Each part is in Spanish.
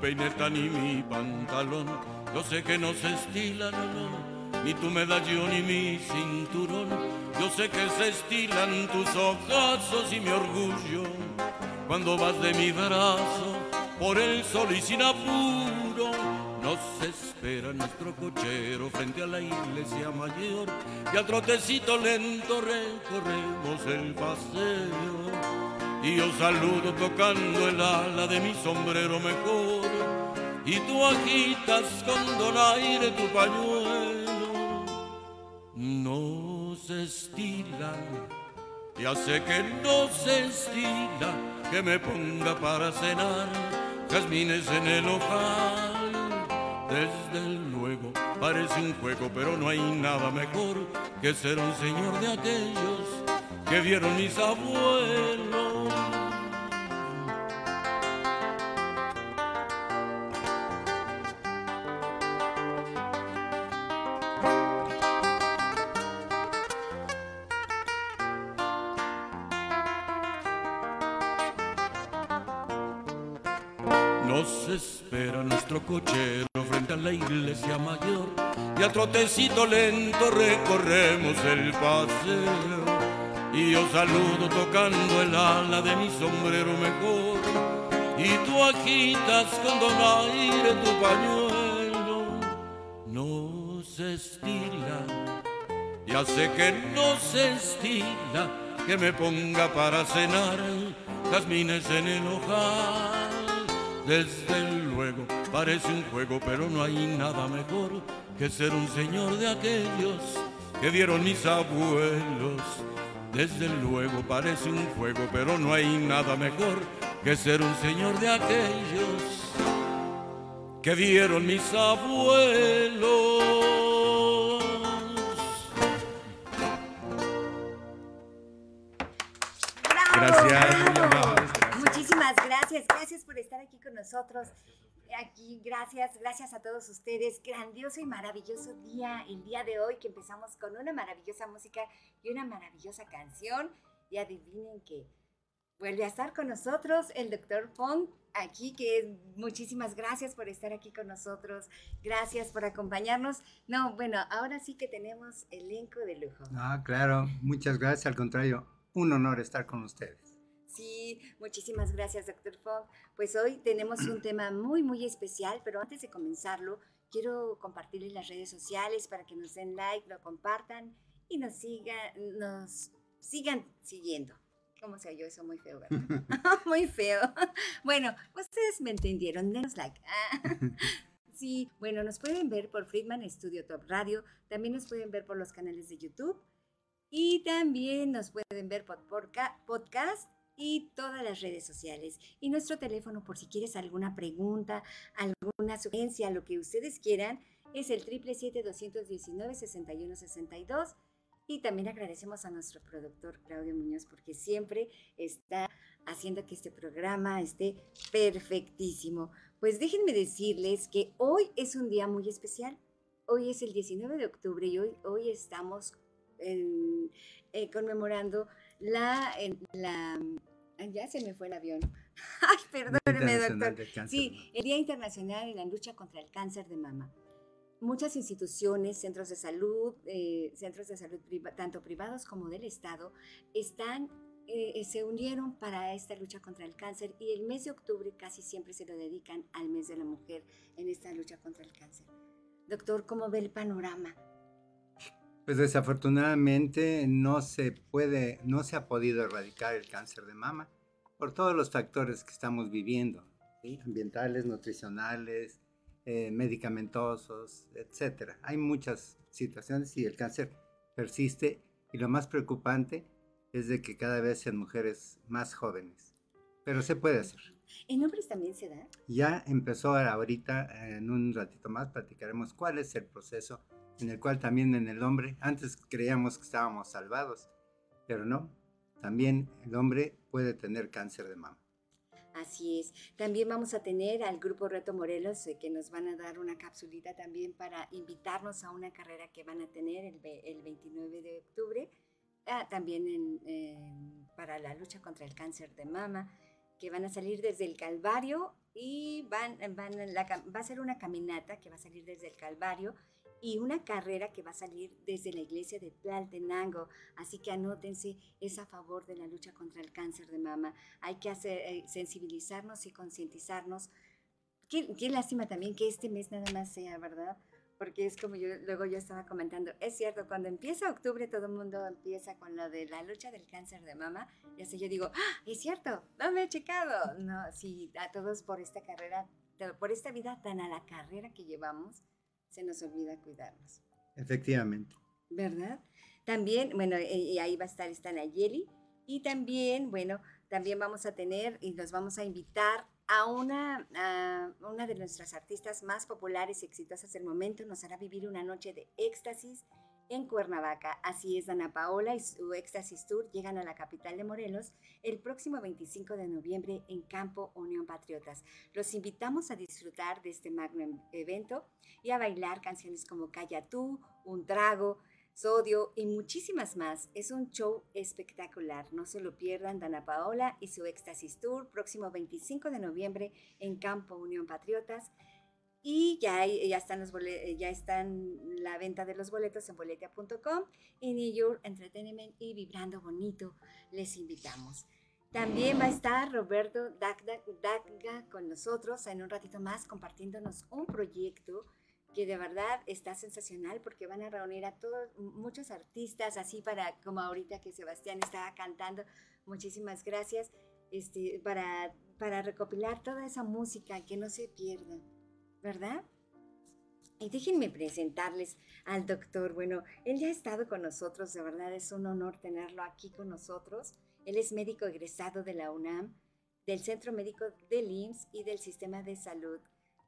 Peineta ni mi pantalón. Yo sé que no se estila, no, no, ni tu medallón ni mi cinturón. Yo sé que se estilan tus ojazos y mi orgullo cuando vas de mi brazo por el sol y sin apuro nos espera nuestro cochero frente a la iglesia mayor y al trotecito lento recorremos el paseo. Y yo saludo tocando el ala de mi sombrero mejor y tú agitas con donaire tu pañuelo. No se estila, ya sé que no se estila que me ponga para cenar jazmines en el ojal desde luego, parece un juego, pero no hay nada mejor que ser un señor de aquellos que vieron mis abuelos. Nos espera nuestro cochero frente a la iglesia mayor y a trotecito lento recorremos el paseo. Y yo saludo tocando el ala de mi sombrero mejor y tú agitas con donaire tu pañuelo. No se estila, ya sé que no se estila que me ponga para cenar jazmines en el ojal. Desde luego parece un juego, pero no hay nada mejor que ser un señor de aquellos que vieron mis abuelos. Desde luego parece un juego, pero no hay nada mejor que ser un señor de aquellos que vieron mis abuelos. Gracias. Gracias, gracias por estar aquí con nosotros. Aquí, gracias, gracias a todos ustedes. Grandioso y maravilloso día, el día de hoy, que empezamos con una maravillosa música y una maravillosa canción. Y adivinen que vuelve a estar con nosotros el doctor Fong, aquí, que muchísimas gracias por estar aquí con nosotros. Gracias por acompañarnos. No, bueno, ahora sí que tenemos elenco de lujo. Ah, claro, muchas gracias, al contrario, un honor estar con ustedes. Sí, muchísimas gracias, doctor Fogg. Pues hoy tenemos un tema muy, muy especial, pero antes de comenzarlo, quiero compartirles las redes sociales para que nos den like, lo compartan y nos sigan, nos sigan siguiendo. ¿Cómo se oyó eso? Muy feo, ¿verdad? muy feo. bueno, ustedes me entendieron, denos like. sí, bueno, nos pueden ver por Friedman Studio Top Radio, también nos pueden ver por los canales de YouTube y también nos pueden ver por podcast y todas las redes sociales. Y nuestro teléfono, por si quieres alguna pregunta, alguna sugerencia, lo que ustedes quieran, es el 777-219-6162. Y también agradecemos a nuestro productor Claudio Muñoz porque siempre está haciendo que este programa esté perfectísimo. Pues déjenme decirles que hoy es un día muy especial. Hoy es el 19 de octubre y hoy, hoy estamos eh, conmemorando la, la ya se me fue el avión. Ay, perdóneme, doctor. Sí, el Día Internacional de la Lucha contra el Cáncer de Mama. muchas instituciones, centros de salud, eh, centros de salud tanto privados como del Estado, están, eh, se unieron para esta lucha contra el cáncer y el mes de octubre casi siempre se lo dedican al mes de la mujer en esta lucha contra el cáncer. Doctor, ¿cómo ve el panorama? Pues desafortunadamente no se puede, no se ha podido erradicar el cáncer de mama por todos los factores que estamos viviendo, ambientales, nutricionales, eh, medicamentosos, etcétera. Hay muchas situaciones y el cáncer persiste y lo más preocupante es de que cada vez sean mujeres más jóvenes. Pero se puede hacer. ¿En hombres también se da? Ya empezó ahorita, en un ratito más platicaremos cuál es el proceso en el cual también en el hombre, antes creíamos que estábamos salvados, pero no, también el hombre puede tener cáncer de mama. Así es. También vamos a tener al Grupo Reto Morelos eh, que nos van a dar una capsulita también para invitarnos a una carrera que van a tener el, el 29 de octubre. Ah, también para la lucha contra el cáncer de mama, que van a salir desde el Calvario y van, va a ser una caminata que va a salir desde el Calvario y una carrera que va a salir desde la iglesia de Tlaltenango. Así que anótense, es a favor de la lucha contra el cáncer de mama. Hay que hacer, eh, sensibilizarnos y concientizarnos. Qué, lástima también que este mes nada más sea, ¿verdad? Porque es como yo, luego yo estaba comentando, es cierto, cuando empieza octubre todo el mundo empieza con lo de la lucha del cáncer de mama, y así yo digo, ¡Ah, es cierto, no me he checado. No, sí, a todos por esta carrera, por esta vida tan a la carrera que llevamos, se nos olvida cuidarnos. Efectivamente. ¿Verdad? También, bueno, eh, y ahí va a estar esta Nayeli. Y también, bueno, también vamos a tener y nos vamos a invitar a una, una de nuestras artistas más populares y exitosas del momento. Nos hará vivir una noche de éxtasis en Cuernavaca. Así es, Ana Paola y su Éxtasis Tour llegan a la capital de Morelos el próximo 25 de noviembre en Campo Unión Patriotas. Los invitamos a disfrutar de este magno evento y a bailar canciones como Calla tú, Un Trago, Sodio y muchísimas más. Es un show espectacular. No se lo pierdan, Dana Paola y su Éxtasis Tour, próximo 25 de noviembre en Campo Unión Patriotas. Y ya, ya, están los ya están la venta de los boletos en boletia.com y New York Entertainment y Vibrando Bonito. Les invitamos. También va a estar Roberto Dagga con nosotros en un ratito más compartiéndonos un proyecto que de verdad está sensacional porque van a reunir a todos, muchos artistas, así para, como ahorita que Sebastián estaba cantando, muchísimas gracias, este, para, para recopilar toda esa música, que no se pierda. ¿verdad? Y déjenme presentarles al doctor. Bueno, él ya ha estado con nosotros, de verdad es un honor tenerlo aquí con nosotros. Él es médico egresado de la UNAM, del Centro Médico del IMSS y del Sistema de Salud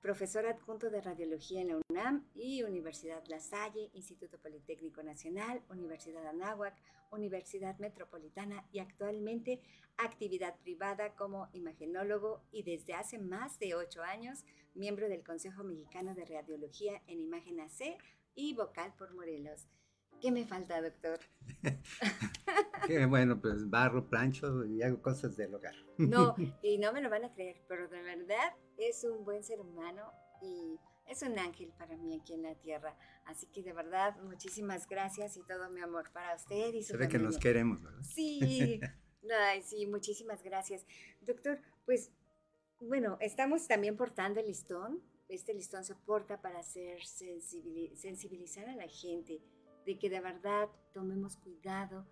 profesor adjunto de radiología en la UNAM y Universidad La Salle, Instituto Politécnico Nacional, Universidad Anáhuac, Universidad Metropolitana y actualmente actividad privada como imagenólogo y desde hace más de ocho años miembro del Consejo Mexicano de Radiología en Imagen AC y vocal por Morelos. ¿Qué me falta, doctor? Bueno, pues barro, plancho y hago cosas del hogar. No, y no me lo van a creer, pero de verdad es un buen ser humano y es un ángel para mí aquí en la tierra. Así que de verdad, muchísimas gracias y todo mi amor para usted y su Se ve que nos queremos, ¿verdad? Sí, Ay, sí, muchísimas gracias. Doctor, pues bueno, estamos también portando el listón. Este listón se porta para hacer sensibilizar a la gente de que de verdad tomemos cuidado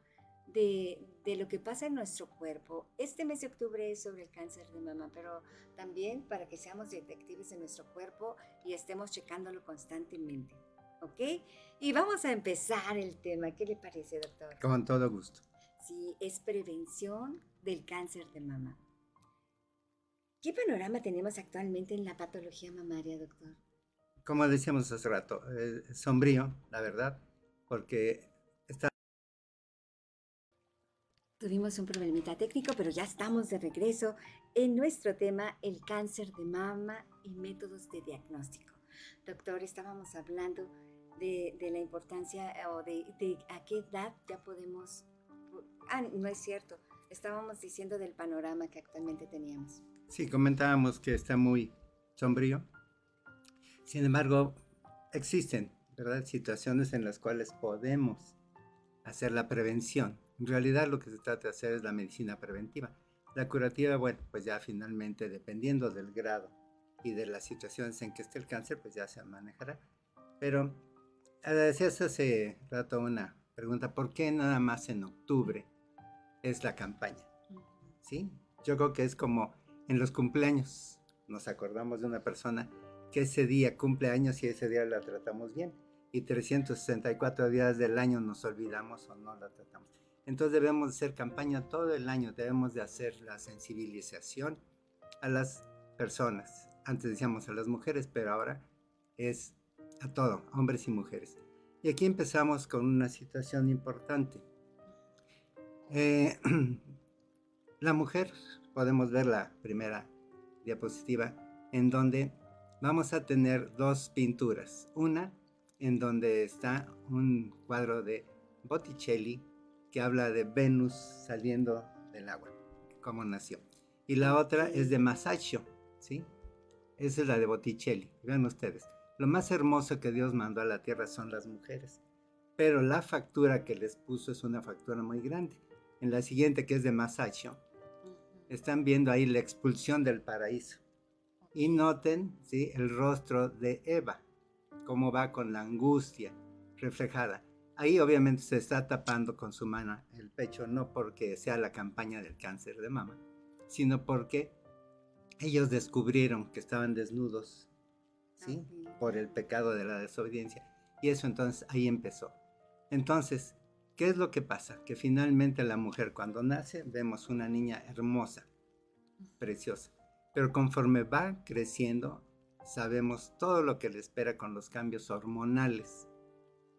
de, lo que pasa en nuestro cuerpo. Este mes de octubre es sobre el cáncer de mama, pero también para que seamos detectives de nuestro cuerpo y estemos checándolo constantemente. ¿Ok? Y vamos a empezar el tema. ¿Qué le parece, doctor? Con todo gusto. Sí, es prevención del cáncer de mama. ¿Qué panorama tenemos actualmente en la patología mamaria, doctor? Como decíamos hace rato, sombrío, la verdad, porque Tuvimos un problemita técnico, pero ya estamos de regreso en nuestro tema, el cáncer de mama y métodos de diagnóstico. Doctor, estábamos hablando de, la importancia eh, o de, de, a qué edad ya podemos... Ah, no es cierto. Estábamos diciendo del panorama que actualmente teníamos. Sí, comentábamos que está muy sombrío. Sin embargo, existen, ¿verdad? Situaciones en las cuales podemos hacer la prevención. En realidad lo que se trata de hacer es la medicina preventiva. La curativa, bueno, pues ya finalmente dependiendo del grado y de las situaciones en que esté el cáncer, pues ya se manejará. Pero decías hace rato una pregunta, ¿por qué nada más en octubre es la campaña? ¿Sí? Yo creo que es como en los cumpleaños. Nos acordamos de una persona que ese día cumple años y ese día la tratamos bien. Y 364 días del año nos olvidamos o no la tratamos. Entonces debemos hacer campaña todo el año, debemos de hacer la sensibilización a las personas. Antes decíamos a las mujeres, pero ahora es a todo, hombres y mujeres. Y aquí empezamos con una situación importante. Eh, la mujer, podemos ver la primera diapositiva, en donde vamos a tener dos pinturas. Una en donde está un cuadro de Botticelli que habla de Venus saliendo del agua, cómo nació. Y la otra es de Masaccio, ¿sí? Esa es la de Botticelli. Vean ustedes, lo más hermoso que Dios mandó a la tierra son las mujeres, pero la factura que les puso es una factura muy grande. En la siguiente, que es de Masaccio, están viendo ahí la expulsión del paraíso. Y noten ¿sí? el rostro de Eva, cómo va con la angustia reflejada. Ahí obviamente se está tapando con su mano el pecho, no porque sea la campaña del cáncer de mama, sino porque ellos descubrieron que estaban desnudos, ¿sí? Por el pecado de la desobediencia. Y eso entonces ahí empezó. Entonces, ¿qué es lo que pasa? Que finalmente la mujer cuando nace vemos una niña hermosa, preciosa. Pero conforme va creciendo, sabemos todo lo que le espera con los cambios hormonales,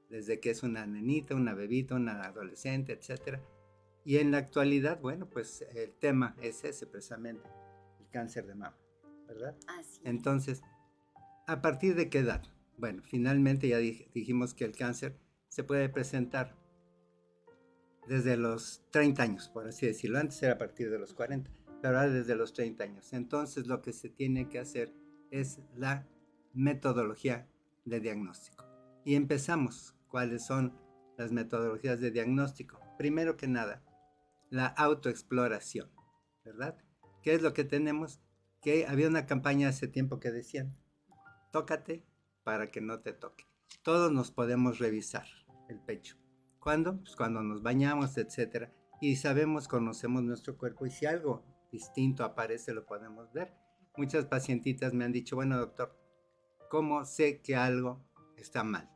desde que es una nenita, una bebita, una adolescente, etc. Y en la actualidad, bueno, pues el tema es ese precisamente, el cáncer de mama, ¿verdad? Así. Entonces, ¿a partir de qué edad? Bueno, finalmente ya dijimos que el cáncer se puede presentar desde los 30 años, por así decirlo. Antes era a partir de los 40 pero ahora desde los 30 años. Entonces lo que se tiene que hacer es la metodología de diagnóstico. Y empezamos. ¿Cuáles son las metodologías de diagnóstico? Primero que nada, la autoexploración, ¿verdad? ¿Qué es lo que tenemos? Que había una campaña hace tiempo que decían, tócate para que no te toque. Todos nos podemos revisar el pecho. ¿Cuándo? Pues cuando nos bañamos, etcétera. Y sabemos, conocemos nuestro cuerpo y si algo distinto aparece, lo podemos ver. Muchas pacientitas me han dicho, bueno doctor, ¿cómo sé que algo está mal?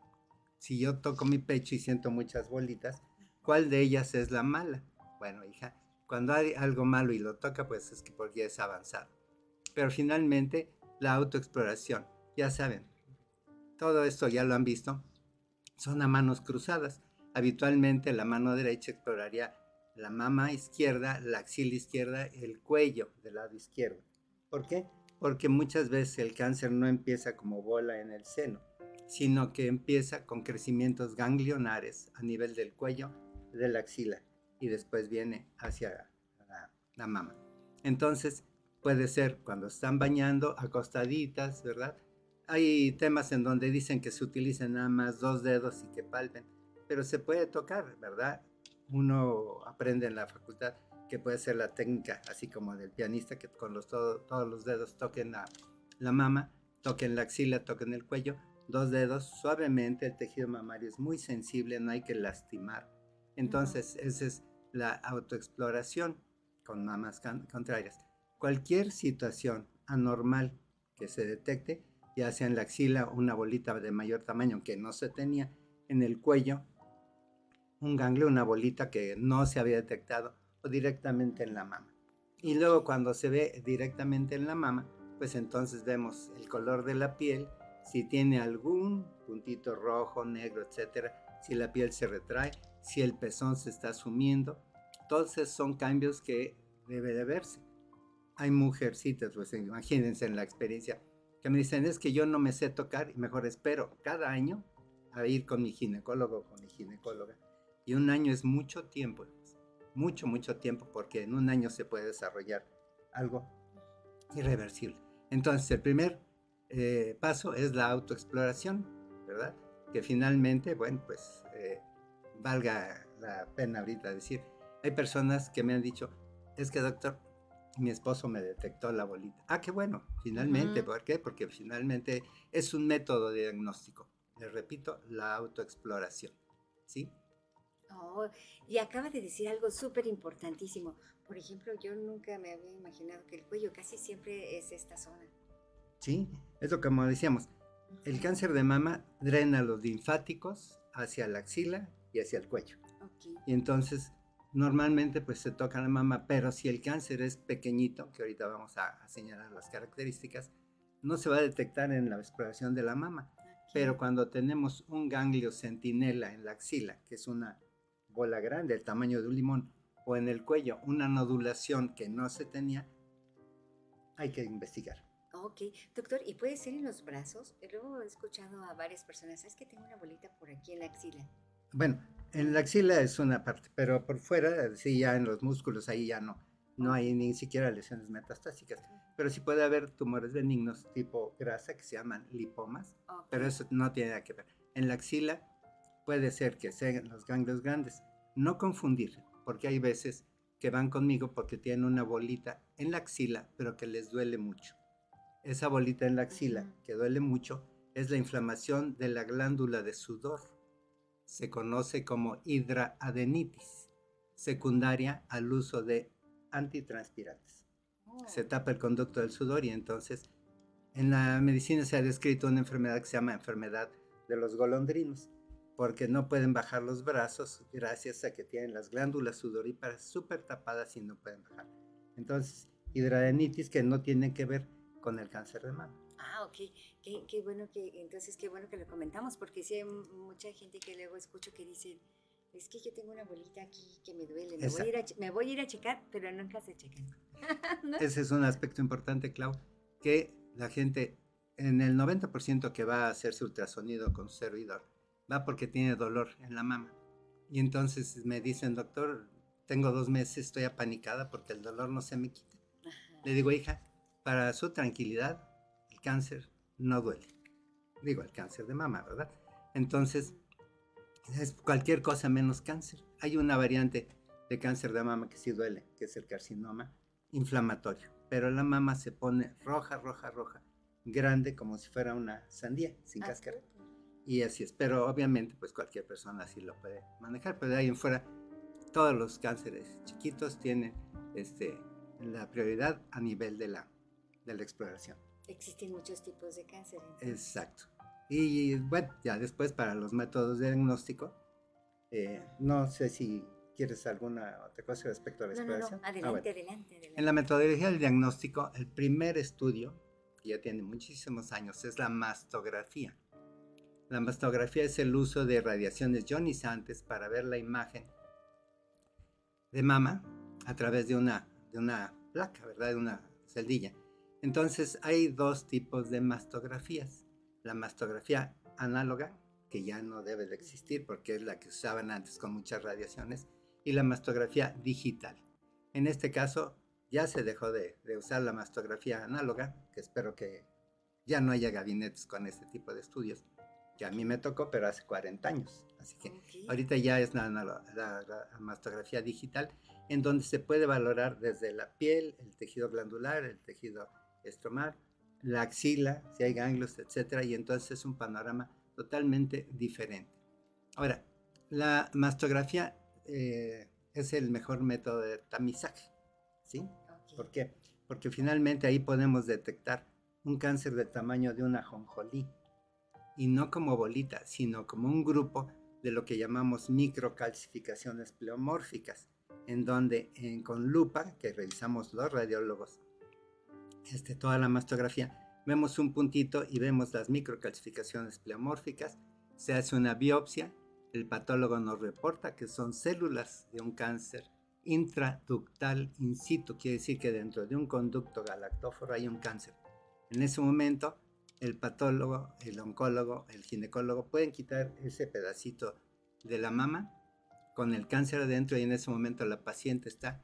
Si yo toco mi pecho y siento muchas bolitas, ¿cuál de ellas es la mala? Bueno, hija, cuando hay algo malo y lo toca, pues es que porque es avanzado. Pero finalmente, la autoexploración, ya saben, todo esto ya lo han visto, son a manos cruzadas. Habitualmente la mano derecha exploraría la mama izquierda, la axila izquierda, el cuello del lado izquierdo. ¿Por qué? Porque muchas veces el cáncer no empieza como bola en el seno, sino que empieza con crecimientos ganglionares a nivel del cuello, de la axila, y después viene hacia la, mama. Entonces, puede ser cuando están bañando, acostaditas, ¿verdad? Hay temas en donde dicen que se utilicen nada más dos dedos y que palpen, pero se puede tocar, ¿verdad? uno aprende en la facultad que puede ser la técnica, así como del pianista, que con los, todos los dedos toquen la, la mama, toquen la axila, toquen el cuello, dos dedos suavemente, el tejido mamario es muy sensible, no hay que lastimar. Entonces, esa es la autoexploración con mamas contrarias. Cualquier situación anormal que se detecte, ya sea en la axila una bolita de mayor tamaño que no se tenía, en el cuello un ganglio, una bolita que no se había detectado directamente en la mama. Y luego cuando se ve directamente en la mama, pues entonces vemos el color de la piel, si tiene algún puntito rojo, negro, etcétera, si la piel se retrae, si el pezón se está sumiendo. Entonces son cambios que debe de verse. Hay mujercitas, pues imagínense en la experiencia, que me dicen, es que yo no me sé tocar y mejor espero cada año a ir con mi ginecólogo o con mi ginecóloga y un año es mucho tiempo, mucho, mucho tiempo, porque en un año se puede desarrollar algo irreversible. Entonces, el primer eh, paso es la autoexploración, ¿verdad? Que finalmente, bueno, pues eh, valga la pena ahorita decir, hay personas que me han dicho, es que doctor, mi esposo me detectó la bolita. Ah, qué bueno, finalmente, ¿por qué? Porque finalmente es un método de diagnóstico. Les repito, la autoexploración, ¿sí? Oh, y acaba de decir algo súper importantísimo. Por ejemplo, yo nunca me había imaginado que el cuello casi siempre es esta zona. Sí, es lo que como decíamos. El cáncer de mama drena los linfáticos hacia la axila y hacia el cuello. Y entonces, normalmente pues se toca la mama, pero si el cáncer es pequeñito, que ahorita vamos a, señalar las características, no se va a detectar en la exploración de la mama. Pero cuando tenemos un ganglio centinela en la axila, que es una bola grande, el tamaño de un limón, o en el cuello una nodulación que no se tenía, hay que investigar. Ok, doctor, ¿y puede ser en los brazos? Luego he escuchado a varias personas, ¿sabes que tengo una bolita por aquí en la axila? Bueno, en la axila es una parte, pero por fuera, sí, ya en los músculos, ahí ya no. No hay ni siquiera lesiones metastásicas. Pero sí puede haber tumores benignos tipo grasa que se llaman lipomas, pero eso no tiene nada que ver. En la axila puede ser que sean los ganglios grandes. No confundir, porque hay veces que van conmigo porque tienen una bolita en la axila, pero que les duele mucho. Esa bolita en la axila que duele mucho es la inflamación de la glándula de sudor. Se conoce como hidraadenitis, secundaria al uso de antitranspirantes. Se oh. tapa el conducto del sudor y entonces en la medicina se ha descrito una enfermedad que se llama enfermedad de los golondrinos porque no pueden bajar los brazos gracias a que tienen las glándulas sudoríparas súper tapadas y no pueden bajar. Entonces, hidradenitis que no tiene que ver con el cáncer de mama. Ah, ok. Qué, bueno que, entonces qué bueno que lo comentamos, porque sí hay mucha gente que luego escucho que dice, es que yo tengo una bolita aquí que me duele, me, voy a, ir a, me voy a ir a checar, pero nunca se checan. Ese es un aspecto importante, Clau, que la gente, en el 90% que va a hacerse ultrasonido con servidor, va porque tiene dolor en la mama. Y entonces me dicen, doctor, tengo dos meses, estoy apanicada porque el dolor no se me quita. Le digo, hija, para su tranquilidad, el cáncer no duele. Digo, el cáncer de mama, ¿verdad? Entonces, es cualquier cosa menos cáncer. Hay una variante de cáncer de mama que sí duele, que es el carcinoma inflamatorio. Pero la mama se pone roja, roja, roja, grande como si fuera una sandía, sin ah, cáscara y así es. Pero obviamente, pues cualquier persona así lo puede manejar, pero de ahí en fuera, todos los cánceres chiquitos tienen este, la prioridad a nivel de la, de la exploración. Existen muchos tipos de cáncer. Exacto. Y bueno, ya después para los métodos de diagnóstico, eh, no sé si quieres alguna otra cosa respecto a la exploración. No, no, ah, adelante, adelante, adelante. En la metodología del diagnóstico, el primer estudio, que ya tiene muchísimos años, es la mastografía. La mastografía es el uso de radiaciones ionizantes para ver la imagen de mama a través de una, de una placa, ¿verdad? De una celdilla. Entonces hay dos tipos de mastografías. La mastografía análoga, que ya no debe de existir porque es la que usaban antes con muchas radiaciones, y la mastografía digital. En este caso ya se dejó de, de usar la mastografía análoga, que espero que ya no haya gabinetes con este tipo de estudios que a mí me tocó, pero hace 40 años. Así que ahorita ya es la, mastografía digital, en donde se puede valorar desde la piel, el tejido glandular, el tejido estromal, la axila, si hay ganglios, etcétera, y entonces es un panorama totalmente diferente. Ahora, la mastografía eh, es el mejor método de tamizaje, ¿sí? ¿Por qué? Porque finalmente ahí podemos detectar un cáncer del tamaño de una jonjolí, y no como bolita, sino como un grupo de lo que llamamos microcalcificaciones pleomórficas, en donde con lupa, que revisamos los radiólogos, este, toda la mastografía, vemos un puntito y vemos las microcalcificaciones pleomórficas, se hace una biopsia, el patólogo nos reporta que son células de un cáncer intraductal in situ, quiere decir que dentro de un conducto galactóforo hay un cáncer. En ese momento el patólogo, el oncólogo, el ginecólogo pueden quitar ese pedacito de la mama con el cáncer adentro y en ese momento la paciente está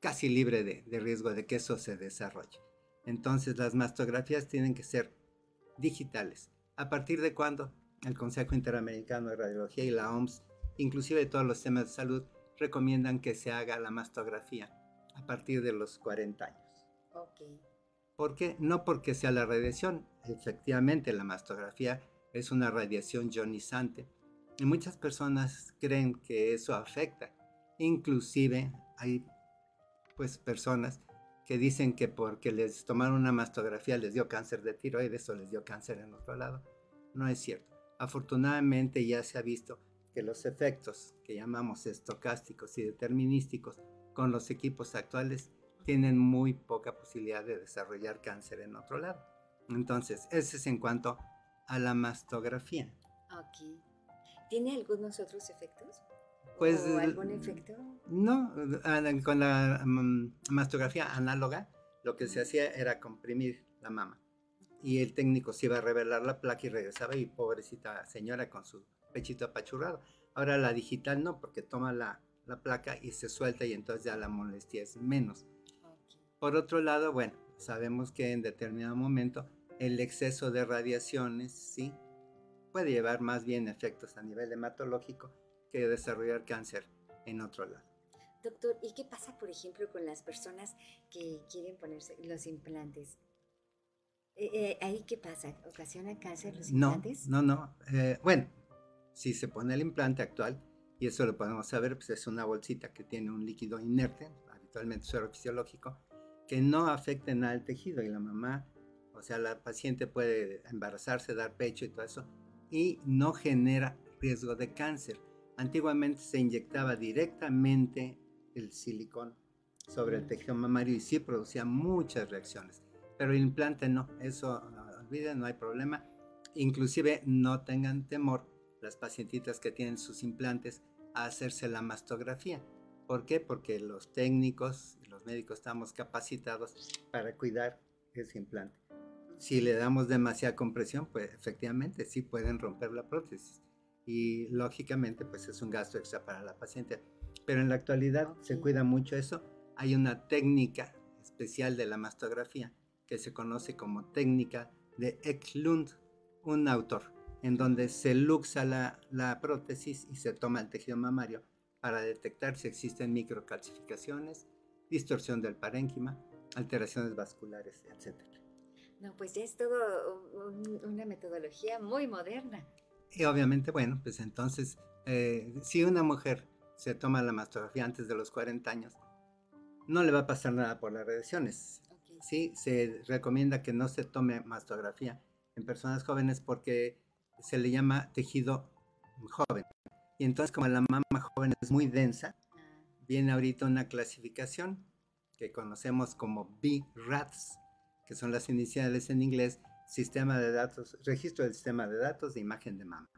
casi libre de, riesgo de que eso se desarrolle. Entonces las mastografías tienen que ser digitales. ¿A partir de cuándo? El Consejo Interamericano de Radiología y la OMS, inclusive todos los temas de salud, recomiendan que se haga la mastografía a partir de los 40 años. Ok. ¿Por qué? No porque sea la radiación. Efectivamente, la mastografía es una radiación ionizante. Y muchas personas creen que eso afecta. Inclusive hay pues personas que dicen que porque les tomaron una mastografía les dio cáncer de tiroides o les dio cáncer en otro lado. No es cierto. Afortunadamente ya se ha visto que los efectos que llamamos estocásticos y determinísticos con los equipos actuales tienen muy poca posibilidad de desarrollar cáncer en otro lado. Entonces, ese es en cuanto a la mastografía. Ok. ¿Tiene algunos otros efectos? Pues, ¿O algún efecto? No, con la mm, mastografía análoga lo que se hacía era comprimir la mama y el técnico se iba a revelar la placa y regresaba y pobrecita señora con su pechito apachurrado. Ahora la digital no, porque toma la, la placa y se suelta y entonces ya la molestia es menos. Por otro lado, bueno, sabemos que en determinado momento el exceso de radiaciones, sí, puede llevar más bien efectos a nivel hematológico que desarrollar cáncer en otro lado. Doctor, ¿y qué pasa, por ejemplo, con las personas que quieren ponerse los implantes? Eh, eh, ¿Ahí qué pasa? ¿Ocasiona cáncer los No, implantes? no, no. eh, bueno, si se pone el implante actual, y eso lo podemos saber, pues es una bolsita que tiene un líquido inerte, habitualmente suero fisiológico, que no afecta nada al tejido y la mamá, o sea, la paciente puede embarazarse, dar pecho y todo eso, y no genera riesgo de cáncer. Antiguamente se inyectaba directamente el silicón sobre el tejido mamario y sí producía muchas reacciones, pero el implante no, eso ah, olviden, no hay problema. Inclusive no tengan temor las pacientitas que tienen sus implantes a hacerse la mastografía. ¿Por qué? Porque los técnicos los médicos estamos capacitados para cuidar ese implante. Si le damos demasiada compresión, pues efectivamente sí pueden romper la prótesis. Y lógicamente, pues es un gasto extra para la paciente. Pero en la actualidad se Ok. cuida mucho eso. Hay una técnica especial de la mastografía que se conoce como técnica de Eklund, un autor, en donde se luxa la, la prótesis y se toma el tejido mamario para detectar si existen microcalcificaciones, distorsión del parénquima, alteraciones vasculares, etc. No, pues ya es todo un- una metodología muy moderna. Y obviamente, bueno, pues entonces, eh, si una mujer se toma la mastografía antes de los 40 años, no le va a pasar nada por las radiaciones. Ok. Sí, se recomienda que no se tome mastografía en personas jóvenes porque se le llama tejido joven. Y entonces, como la mama joven es muy densa, Ah, viene ahorita una clasificación que conocemos como BRADS, que son las iniciales en inglés, Sistema de Datos, Registro del Sistema de Datos de Imagen de Mama.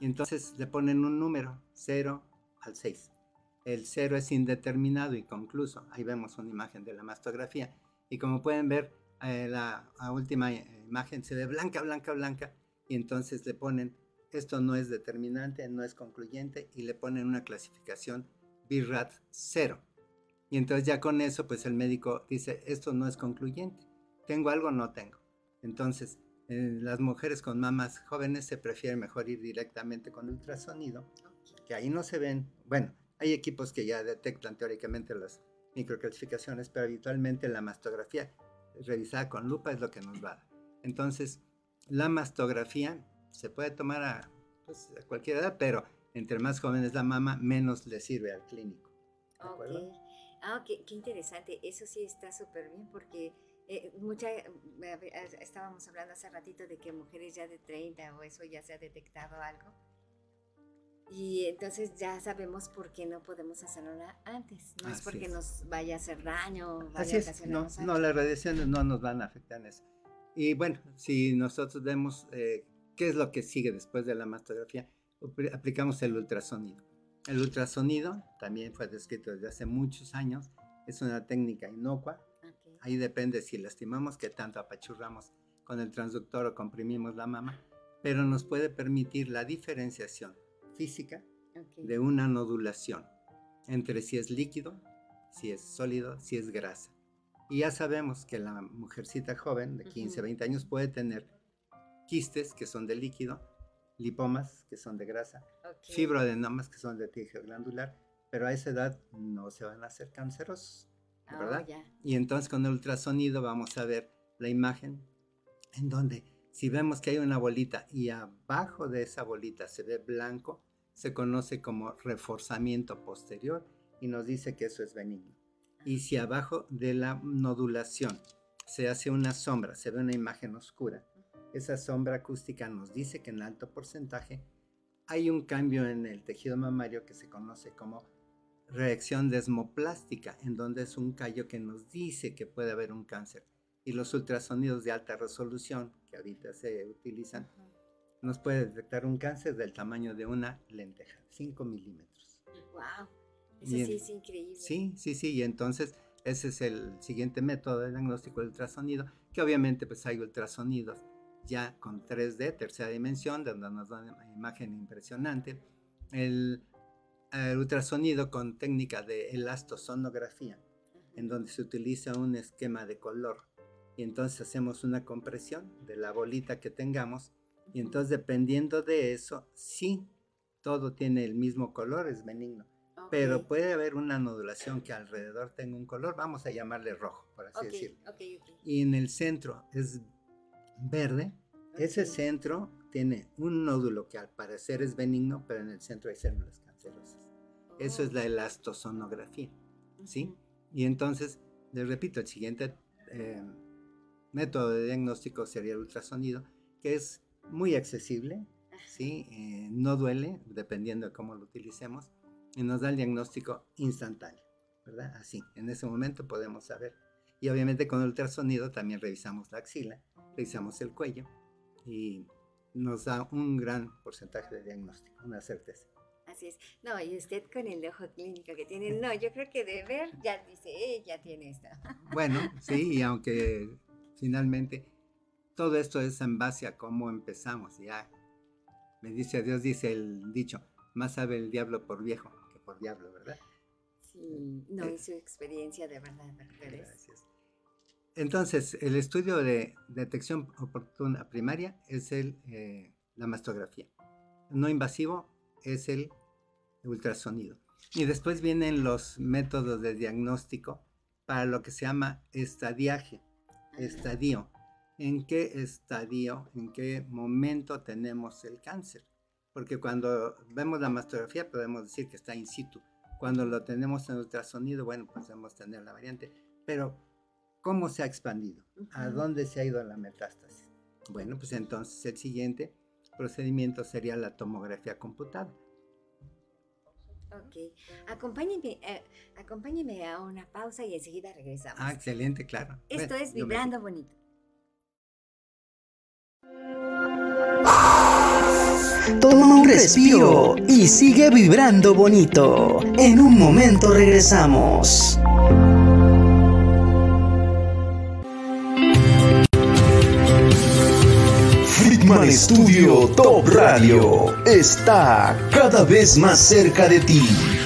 Y entonces le ponen un número, 0 al 6. El 0 es indeterminado y concluso. Ahí vemos una imagen de la mastografía. Y como pueden ver, eh, la, la última eh, imagen se ve blanca, blanca, blanca. Y entonces le ponen, esto no es determinante, no es concluyente, y le ponen una clasificación BIRAT 0. Y entonces ya con eso, pues el médico dice, esto no es concluyente. ¿Tengo algo? No tengo. Entonces, eh, las mujeres con mamas jóvenes se prefieren mejor ir directamente con ultrasonido, que ahí no se ven, bueno, hay equipos que ya detectan teóricamente las microcalcificaciones, pero habitualmente la mastografía revisada con lupa es lo que nos va a dar. Entonces, la mastografía se puede tomar a, pues, a cualquier edad, pero entre más joven es la mama, menos le sirve al clínico. ¿De acuerdo? Ok. Ah, qué, qué interesante. Eso sí está súper bien porque eh, mucha, estábamos hablando hace ratito de que mujeres ya de 30 o eso ya se ha detectado algo. Y entonces ya sabemos por qué no podemos hacerlo antes. No es Así porque es. nos vaya a hacer daño, vaya Así a es, no, no, las radiaciones no nos van a afectar en eso. Y bueno, si nosotros vemos eh, qué es lo que sigue después de la mastografía, apl- aplicamos el ultrasonido. El ultrasonido también fue descrito desde hace muchos años, es una técnica inocua, Ok. ahí depende si lastimamos, qué tanto apachurramos con el transductor o comprimimos la mama, pero nos puede permitir la diferenciación física ok. de una nodulación entre si es líquido, si es sólido, si es grasa. Y ya sabemos que la mujercita joven de 15, Ujú. 20 años puede tener quistes, que son de líquido, lipomas, que son de grasa, Ok. fibroadenomas, que son de tejido glandular, pero a esa edad no se van a hacer cancerosos, Ah, ¿verdad? ya. Y entonces con el ultrasonido vamos a ver la imagen en donde si vemos que hay una bolita y abajo de esa bolita se ve blanco, se conoce como reforzamiento posterior y nos dice que eso es benigno. Y si abajo de la nodulación se hace una sombra, se ve una imagen oscura, esa sombra acústica nos dice que en alto porcentaje hay un cambio en el tejido mamario que se conoce como reacción desmoplástica, en donde es un callo que nos dice que puede haber un cáncer. Y los ultrasonidos de alta resolución, que ahorita se utilizan, nos puede detectar un cáncer del tamaño de una lenteja, 5 milímetros. Wow. Eso sí es increíble. Sí, sí, sí, y entonces ese es el siguiente método de diagnóstico del ultrasonido, que obviamente pues hay ultrasonidos ya con 3D, tercera dimensión, donde nos da una imagen impresionante. El, el ultrasonido con técnica de elastosonografía, en donde se utiliza un esquema de color. Y entonces hacemos una compresión de la bolita que tengamos. Y entonces dependiendo de eso, sí, todo tiene el mismo color, es benigno. Ok, Pero puede haber una nodulación que alrededor tenga un color, vamos a llamarle rojo, por así ok, decirlo. ok, ok. Y en el centro es verde. Ese centro tiene un nódulo que al parecer es benigno, pero en el centro hay células cancerosas. Eso es la elastosonografía, ¿sí? Y entonces, les repito, el siguiente eh, método de diagnóstico sería el ultrasonido, que es muy accesible. ¿sí? Eh, no duele, dependiendo de cómo lo utilicemos, y nos da el diagnóstico instantáneo, ¿verdad? Así, en ese momento podemos saber. Y obviamente con el ultrasonido también revisamos la axila, revisamos el cuello y nos da un gran porcentaje de diagnóstico, una certeza. Así es. No, y usted con el ojo clínico que tiene, no, yo creo que de ver ya dice, eh, ya tiene esto. Bueno, sí, y aunque finalmente todo esto es en base a cómo empezamos, ya me dice Dios, dice el dicho, más sabe el diablo por viejo que por diablo, ¿verdad? Sí, no, Eh, y su experiencia de verdad, doctores. Gracias. Entonces, el estudio de detección oportuna primaria es eh, la mastografía. No invasivo es el ultrasonido. Y después vienen los métodos de diagnóstico para lo que se llama estadiaje, estadio. ¿En qué estadio, en qué momento tenemos el cáncer? Porque cuando vemos la mastografía podemos decir que está in situ. Cuando lo tenemos en ultrasonido, bueno, pues podemos tener la variante. Pero, ¿cómo se ha expandido? ¿A dónde se ha ido la metástasis? Bueno, pues entonces el siguiente procedimiento sería la tomografía computada. Ok, acompáñeme, eh, acompáñeme a una pausa y enseguida regresamos. Ah, excelente, claro. Esto Bueno, es Vibrando Bonito. Toma un respiro y sigue vibrando bonito. En un momento regresamos. Friedman Studio Top Radio está cada vez más cerca de ti.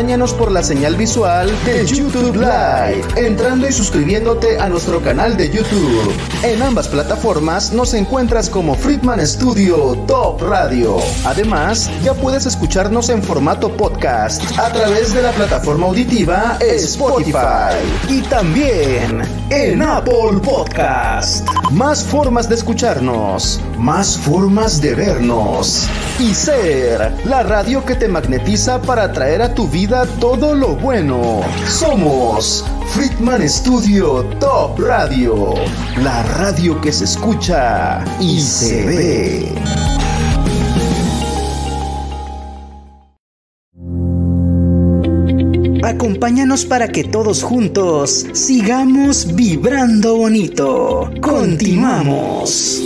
por la señal visual de YouTube Live, entrando y suscribiéndote a nuestro canal de YouTube. En ambas plataformas nos encuentras como Friedman Studio Top Radio. Además, ya puedes escucharnos en formato podcast a través de la plataforma auditiva Spotify y también en Apple Podcast. Más formas de escucharnos, más formas de vernos y ser la radio que te magnetiza para traer a tu todo lo bueno. Somos Friedman Studio Top Radio, la radio que se escucha y se ve. Acompáñanos para que todos juntos sigamos vibrando bonito. Continuamos.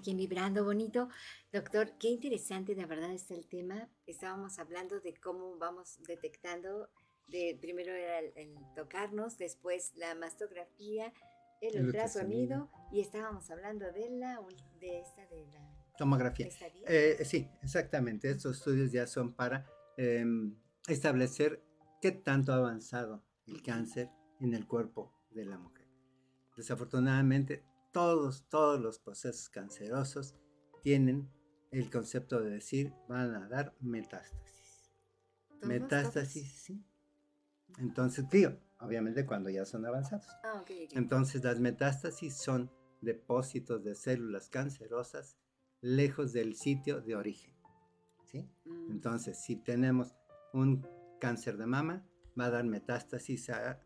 Aquí en Vibrando Bonito. Doctor, qué interesante de verdad está el tema. Estábamos hablando de cómo vamos detectando, de, primero era el, tocarnos, después la mastografía, el, ultrasonido, y estábamos hablando de la de esta de la tomografía. Eh, sí, exactamente. Estos estudios ya son para em, establecer qué tanto ha avanzado el cáncer en el cuerpo de la mujer. Desafortunadamente, todos, todos los procesos cancerosos tienen el concepto de decir van a dar metástasis. Metástasis, sí. Entonces, tío, obviamente cuando ya son avanzados. Ah, Entonces, las metástasis son depósitos de células cancerosas lejos del sitio de origen. ¿sí? Mm. Entonces, si tenemos un cáncer de mama, va a dar metástasis a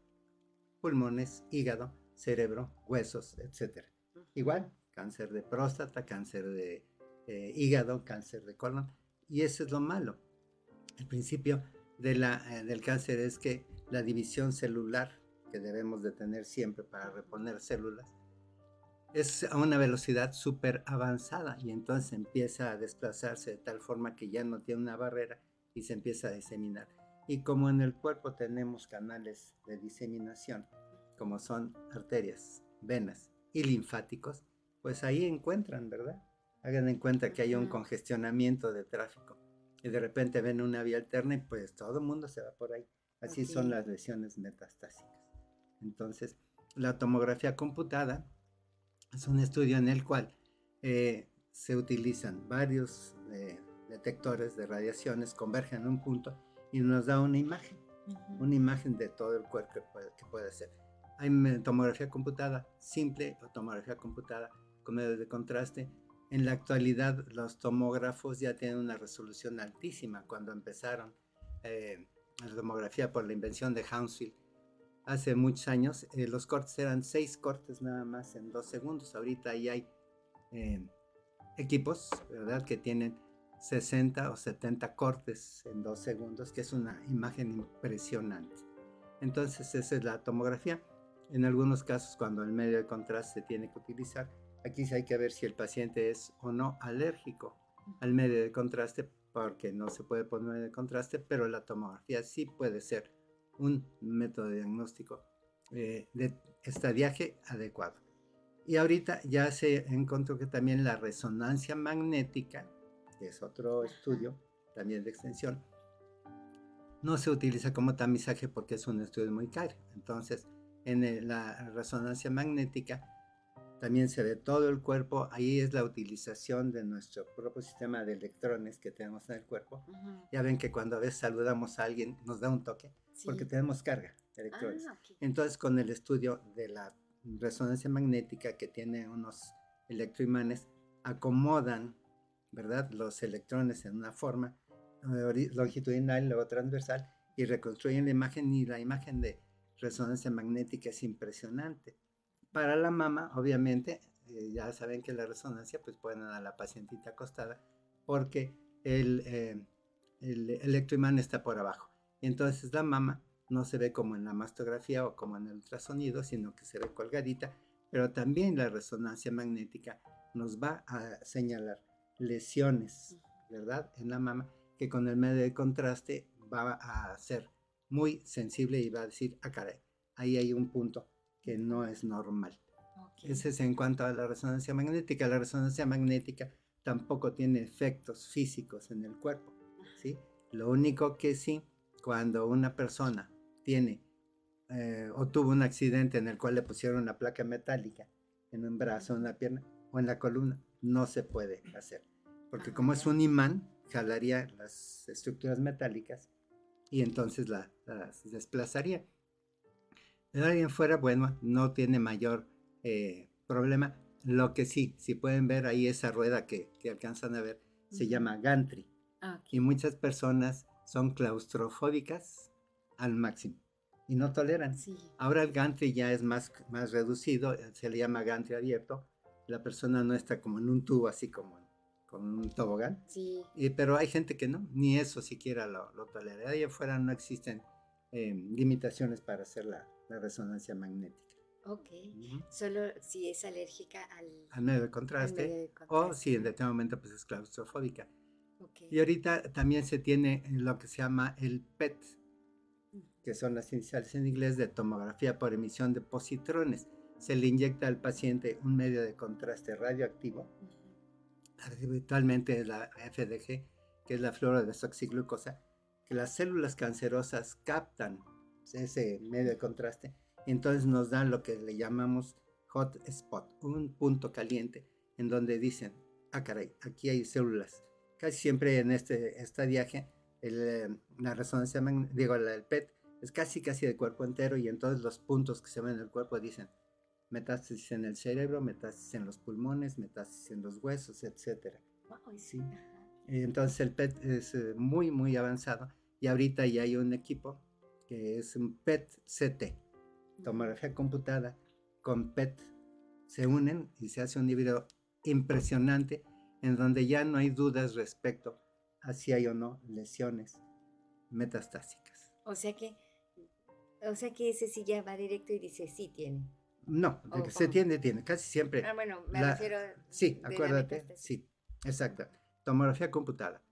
pulmones, hígado, cerebro, huesos, etc. Igual, cáncer de próstata, cáncer de eh, hígado, cáncer de colon. Y eso es lo malo. El principio de la, eh, del cáncer es que la división celular que debemos de tener siempre para reponer células es a una velocidad súper avanzada y entonces empieza a desplazarse de tal forma que ya no tiene una barrera y se empieza a diseminar. Y como en el cuerpo tenemos canales de diseminación, como son arterias, venas y linfáticos, pues ahí encuentran, ¿verdad? Hagan en cuenta que hay un congestionamiento de tráfico y de repente ven una vía alterna y pues todo el mundo se va por ahí. Así son las lesiones metastásicas. Entonces, la tomografía computada es un estudio en el cual eh, se utilizan varios eh, detectores de radiaciones, convergen en un punto y nos da una imagen, una imagen de todo el cuerpo que puede, que puede ser. Hay tomografía computada simple o tomografía computada con medios de contraste. En la actualidad los tomógrafos ya tienen una resolución altísima. Cuando empezaron eh, la tomografía por la invención de Hounsfield, hace muchos años, eh, los cortes eran seis cortes nada más en dos segundos. Ahorita ya hay eh, equipos, ¿verdad?, que tienen 60 o 70 cortes en dos segundos, que es una imagen impresionante. Entonces, esa es la tomografía. En algunos casos, cuando el medio de contraste se tiene que utilizar, aquí hay que ver si el paciente es o no alérgico al medio de contraste, porque no se puede poner medio de contraste, pero la tomografía sí puede ser un método diagnóstico eh, de estadiaje adecuado. Y ahorita ya se encontró que también la resonancia magnética, que es otro estudio también de extensión, no se utiliza como tamizaje porque es un estudio muy caro. Entonces, en la resonancia magnética también se ve todo el cuerpo. Ahí es la utilización de nuestro propio sistema de electrones que tenemos en el cuerpo. Ya ven que cuando a veces saludamos a alguien nos da un toque porque tenemos carga de electrones. Ah, Entonces, con el estudio de la resonancia magnética que tiene unos electroimanes, acomodan, ¿verdad? Los electrones en una forma eh, longitudinal luego transversal y reconstruyen la imagen y la imagen de resonancia magnética es impresionante. Para la mama, obviamente, eh, ya saben que la resonancia, pues pueden a la pacientita acostada porque el, eh, el electroimán está por abajo. Entonces la mama no se ve como en la mastografía o como en el ultrasonido, sino que se ve colgadita, pero también la resonancia magnética nos va a señalar lesiones, ¿verdad? En la mama, que con el medio de contraste va a ser muy sensible y va a decir, ah, caray, ahí hay un punto que no es normal. Ese es en cuanto a la resonancia magnética. La resonancia magnética tampoco tiene efectos físicos en el cuerpo, ¿sí? Lo único que sí cuando una persona tiene eh, o tuvo un accidente en el cual le pusieron una placa metálica en un brazo, en una pierna o en la columna, no se puede hacer. Porque como es un imán, jalaría las estructuras metálicas y entonces las desplazaría. De alguien fuera, bueno, no tiene mayor eh, problema. Lo que sí, si pueden ver ahí esa rueda que, alcanzan a ver, se llama gantry. Ah, y muchas personas son claustrofóbicas al máximo y no toleran. Ahora el gantry ya es más, más reducido, eh, se le llama gantry abierto. La persona no está como en un tubo así como con un tobogán. Sí. Y, pero hay gente que no, ni eso siquiera lo, lo tolera. Ahí afuera no existen em, limitaciones para hacer la, la, resonancia magnética. Ok. Solo si es alérgica al, al medio de contraste, al medio de o contraste. si en determinado momento pues es claustrofóbica. Ok. Y ahorita también se tiene lo que se llama el PET, Ujú. que son las iniciales en inglés de tomografía por emisión de positrones. Se le inyecta al paciente un medio de contraste radioactivo, Ujú. habitualmente es la FDG, que es la fluorodesoxiglucosa, que las células cancerosas captan ese medio de contraste y entonces nos dan lo que le llamamos hot spot, un punto caliente, en donde dicen, ah caray, aquí hay células. Casi siempre en este estadiaje, el, eh, la resonancia, digo, la- el PET es casi casi de cuerpo entero y entonces los puntos que se ven en el cuerpo dicen metástasis en el cerebro, metástasis en los pulmones, metástasis en los huesos, etcétera. Wow, Sí. Entonces el PET es eh, muy, muy avanzado y ahorita ya hay un equipo que es un PET-CT, tomografía computada con PET. Se unen y se hace un híbrido impresionante en donde ya no hay dudas respecto a si hay o no lesiones metastásicas. O sea que, o sea que ese sí ya va directo y dice sí tiene. No, de ¿O que se tiene, tiene, casi siempre. Ah, bueno, me La- refiero. Sí, acuérdate. Sí, exacto. Tomografía computada.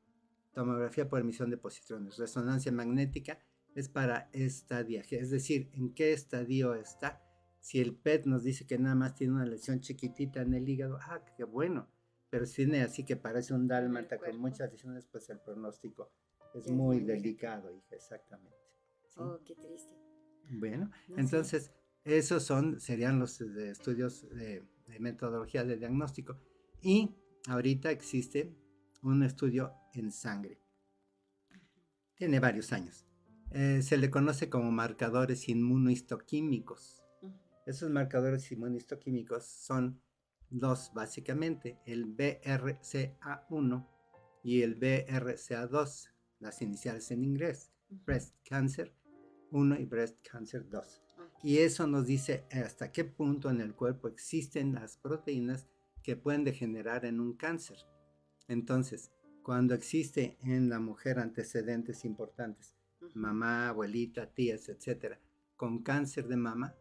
Tomografía por emisión de positrones. Resonancia magnética es para estadiaje, es decir, en qué estadio está. Si el PET nos dice que nada más tiene una lesión chiquitita en el hígado, ah, qué bueno. Pero si tiene así que parece un dálmata con muchas lesiones, pues el pronóstico es muy delicado, hija, exactamente. ¿sí? Oh, qué triste. Bueno, No, entonces, esos son, serían los eh, estudios de, de metodología de diagnóstico. Y ahorita existe un estudio en sangre. Tiene varios años. Eh, se le conoce como marcadores inmunohistoquímicos. Esos marcadores inmunohistoquímicos son dos, básicamente, el BRCA1 y el BRCA2, las iniciales en inglés. Breast Cancer 1 y Breast Cancer 2. Ok. Y eso nos dice hasta qué punto en el cuerpo existen las proteínas que pueden degenerar en un cáncer. Entonces, cuando existe en la mujer antecedentes importantes, mamá, abuelita, tías, etcétera, con cáncer de mama,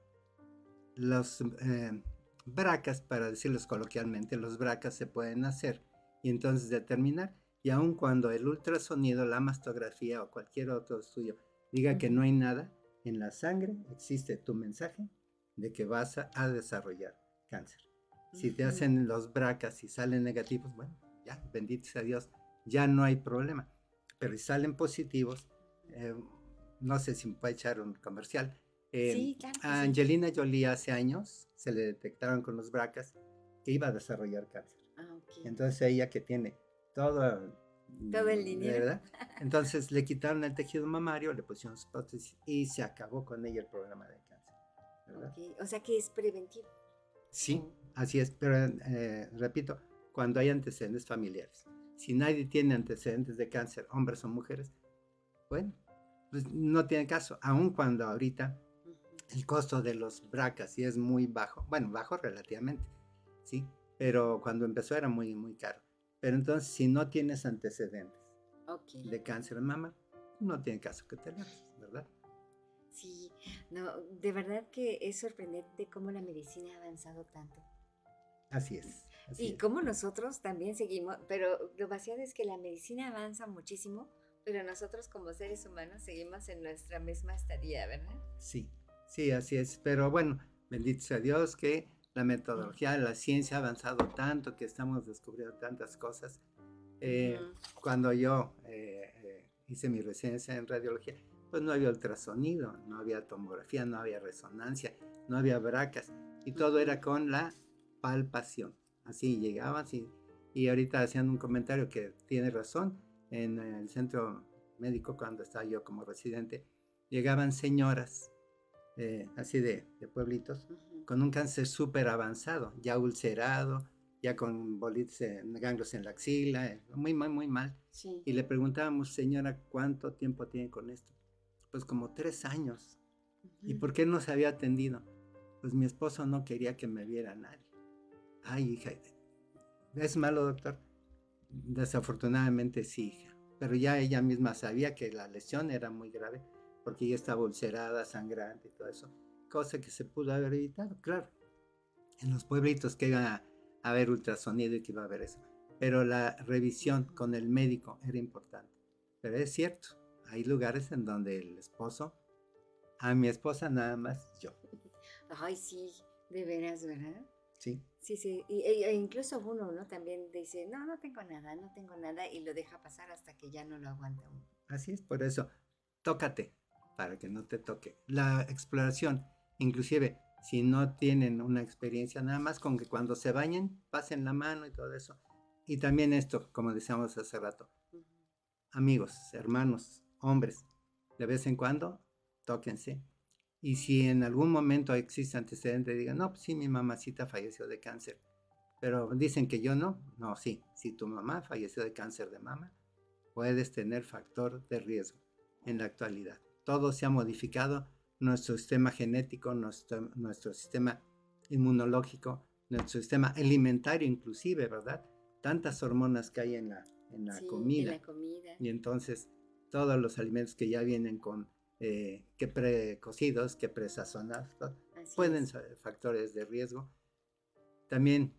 los eh, bracas, para decirlos coloquialmente, los bracas se pueden hacer y entonces determinar. Y aun cuando el ultrasonido, la mastografía o cualquier otro estudio diga que no hay nada, en la sangre existe tu mensaje de que vas a, a desarrollar cáncer. Si te hacen los bracas y salen negativos, bueno, ya, bendito sea Dios, ya no hay problema. Pero si salen positivos, eh, no sé si me puede echar un comercial. eh, Sí, claro a. Angelina Jolie hace años se le detectaron con los bracas que iba a desarrollar cáncer. Ah, ok. Entonces ella que tiene todo, Todo el dinero. ¿verdad? Entonces le quitaron el tejido mamario, le pusieron sus prótesis y se acabó con ella el programa de cáncer. ¿verdad? Ok, O sea que es preventivo. Sí, así es, pero eh, repito, cuando hay antecedentes familiares. Si nadie tiene antecedentes de cáncer, hombres o mujeres, bueno, pues no tiene caso, aun cuando ahorita el costo de los bracas sí es muy bajo, bueno, bajo relativamente, sí, pero cuando empezó era muy, muy caro. Pero entonces, si no tienes antecedentes de cáncer de mama, no tiene caso que te lo hagas, ¿verdad? Sí, no, de verdad que es sorprendente cómo la medicina ha avanzado tanto. Así es. Así Y es. cómo nosotros también seguimos, pero lo vaciado es que la medicina avanza muchísimo, pero nosotros como seres humanos seguimos en nuestra misma estadía, ¿verdad? Sí, sí, así es. Pero bueno, bendito sea Dios que la metodología, la ciencia ha avanzado tanto, que estamos descubriendo tantas cosas. Eh, Ujú. Cuando yo eh, eh, hice mi residencia en radiología, pues no había ultrasonido, no había tomografía, no había resonancia, no había bracas, y todo era con la palpación. Así llegaban, y, y ahorita hacían un comentario que tiene razón, en el centro médico cuando estaba yo como residente, llegaban señoras, eh, así de, de pueblitos, con un cáncer súper avanzado, ya ulcerado, ya con bolitos, en, ganglios en la axila, eh, muy mal, muy mal. Sí. Y le preguntábamos, señora, ¿cuánto tiempo tiene con esto? Pues como tres años. ¿Y por qué no se había atendido? Pues mi esposo no quería que me viera nadie. Ay, hija, ¿es malo, doctor? Desafortunadamente sí, hija. Pero ya ella misma sabía que la lesión era muy grave porque ya estaba ulcerada, sangrante y todo eso. cosa que se pudo haber evitado, claro. En los pueblitos que iba a haber ultrasonido y que iba a haber eso. Pero la revisión con el médico era importante. Pero es cierto, hay lugares en donde el esposo, a mi esposa nada más yo. Ay, sí, de veras, ¿verdad? Sí. Sí, sí, y, e, e incluso uno, ¿no? También dice, no, no tengo nada, no tengo nada, y lo deja pasar hasta que ya no lo aguanta uno. Así es, por eso, tócate, para que no te toque. La exploración, inclusive, si no tienen una experiencia, nada más con que cuando se bañen, pasen la mano y todo eso. Y también esto, como decíamos hace rato, amigos, hermanos, hombres, de vez en cuando, tóquense. Y si en algún momento existe antecedente, digan, no, pues sí, mi mamacita falleció de cáncer. Pero dicen que yo no. No, sí, si tu mamá falleció de cáncer de mama, puedes tener factor de riesgo en la actualidad. Todo se ha modificado, nuestro sistema genético, nuestro, nuestro sistema inmunológico, nuestro sistema alimentario inclusive, ¿verdad? Tantas hormonas que hay en la, en la, comida. En la comida. Y entonces todos los alimentos que ya vienen con eh, que precocidos, que presazonados, pueden ser factores de riesgo. También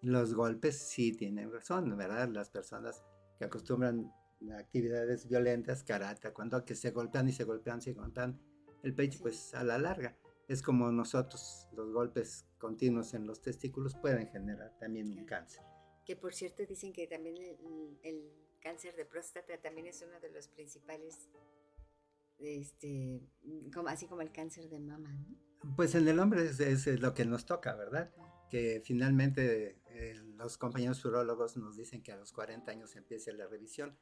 los golpes sí tienen razón, ¿verdad? Las personas que acostumbran a actividades violentas, karate, cuando que se golpean y se golpean, se golpean el pecho, pues a la larga es como nosotros, los golpes continuos en los testículos pueden generar también un cáncer. Que por cierto dicen que también el cáncer de próstata también es uno de los principales este, como, así como el cáncer de mama, Pues en el hombre es, lo que nos toca, ¿verdad? Que finalmente eh, los compañeros urólogos nos dicen que a los 40 años empieza la revisión.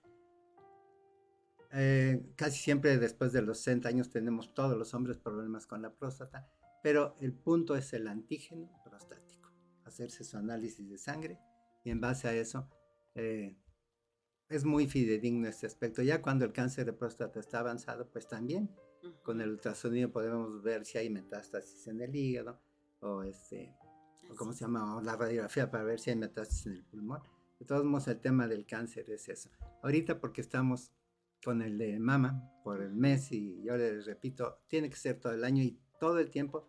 Eh, casi siempre después de los 60 años tenemos todos los hombres problemas con la próstata, pero el punto es el antígeno prostático, hacerse su análisis de sangre y en base a eso eh, es muy fidedigno este aspecto. Ya cuando el cáncer de próstata está avanzado, pues también con el ultrasonido podemos ver si hay metástasis en el hígado o este, o cómo se llama, la radiografía para ver si hay metástasis en el pulmón. De todos modos, el tema del cáncer es eso. Ahorita porque estamos con el de mama por el mes y yo les repito, tiene que ser todo el año y todo el tiempo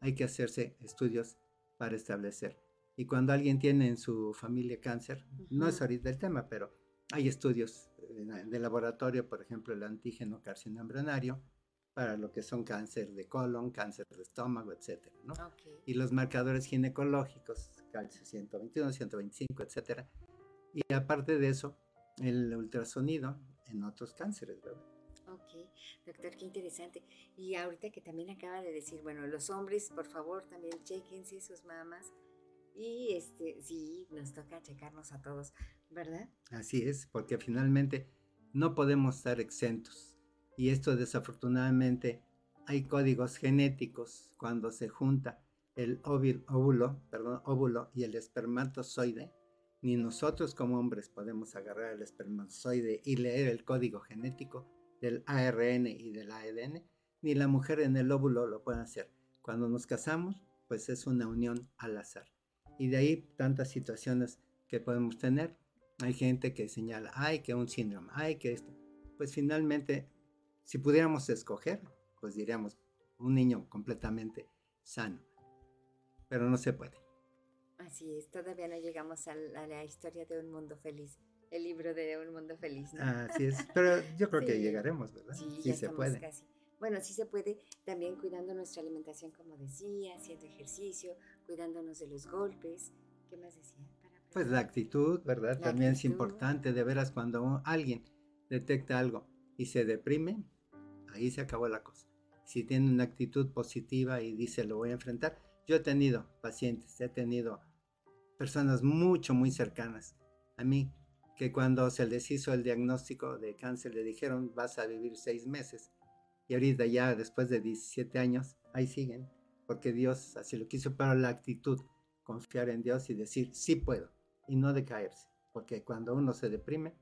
hay que hacerse estudios para establecer. Y cuando alguien tiene en su familia cáncer, no es ahorita el tema, pero hay estudios de laboratorio, por ejemplo, el antígeno carcinoma embrionario, para lo que son cáncer de colon, cáncer de estómago, etc. ¿no? Y los marcadores ginecológicos, calcio 121, 125, etc. Y aparte de eso, el ultrasonido en otros cánceres, ¿verdad? Ok, doctor, qué interesante. Y ahorita que también acaba de decir, bueno, los hombres, por favor, también chequense sus mamas. Y este, sí, nos toca checarnos a todos. ¿Verdad? Así es, porque finalmente no podemos estar exentos. Y esto desafortunadamente hay códigos genéticos cuando se junta el óvulo, perdón, óvulo y el espermatozoide. Ni nosotros como hombres podemos agarrar el espermatozoide y leer el código genético del ARN y del ADN, ni la mujer en el óvulo lo puede hacer. Cuando nos casamos, pues es una unión al azar. Y de ahí tantas situaciones que podemos tener. Hay gente que señala, ay, que un síndrome, ay, que esto. Pues finalmente, si pudiéramos escoger, pues diríamos un niño completamente sano. Pero no se puede. Así es, todavía no llegamos a la, historia de un mundo feliz, el libro de un mundo feliz. Así es, pero yo creo que llegaremos, ¿verdad? Sí, se puede. Bueno, sí se puede, también cuidando nuestra alimentación, como decía, haciendo ejercicio, cuidándonos de los golpes. ¿Qué más decía? Pues la actitud, ¿verdad? También es importante, de veras, cuando alguien detecta algo y se deprime, ahí se acabó la cosa. Si tiene una actitud positiva y dice, lo voy a enfrentar, yo he tenido pacientes, he tenido personas mucho, muy cercanas a mí, que cuando se les hizo el diagnóstico de cáncer le dijeron, vas a vivir seis meses. Y ahorita ya, después de 17 años, ahí siguen, porque Dios así lo quiso, pero la actitud, confiar en Dios y decir, sí puedo y no decaerse, porque cuando uno se deprime,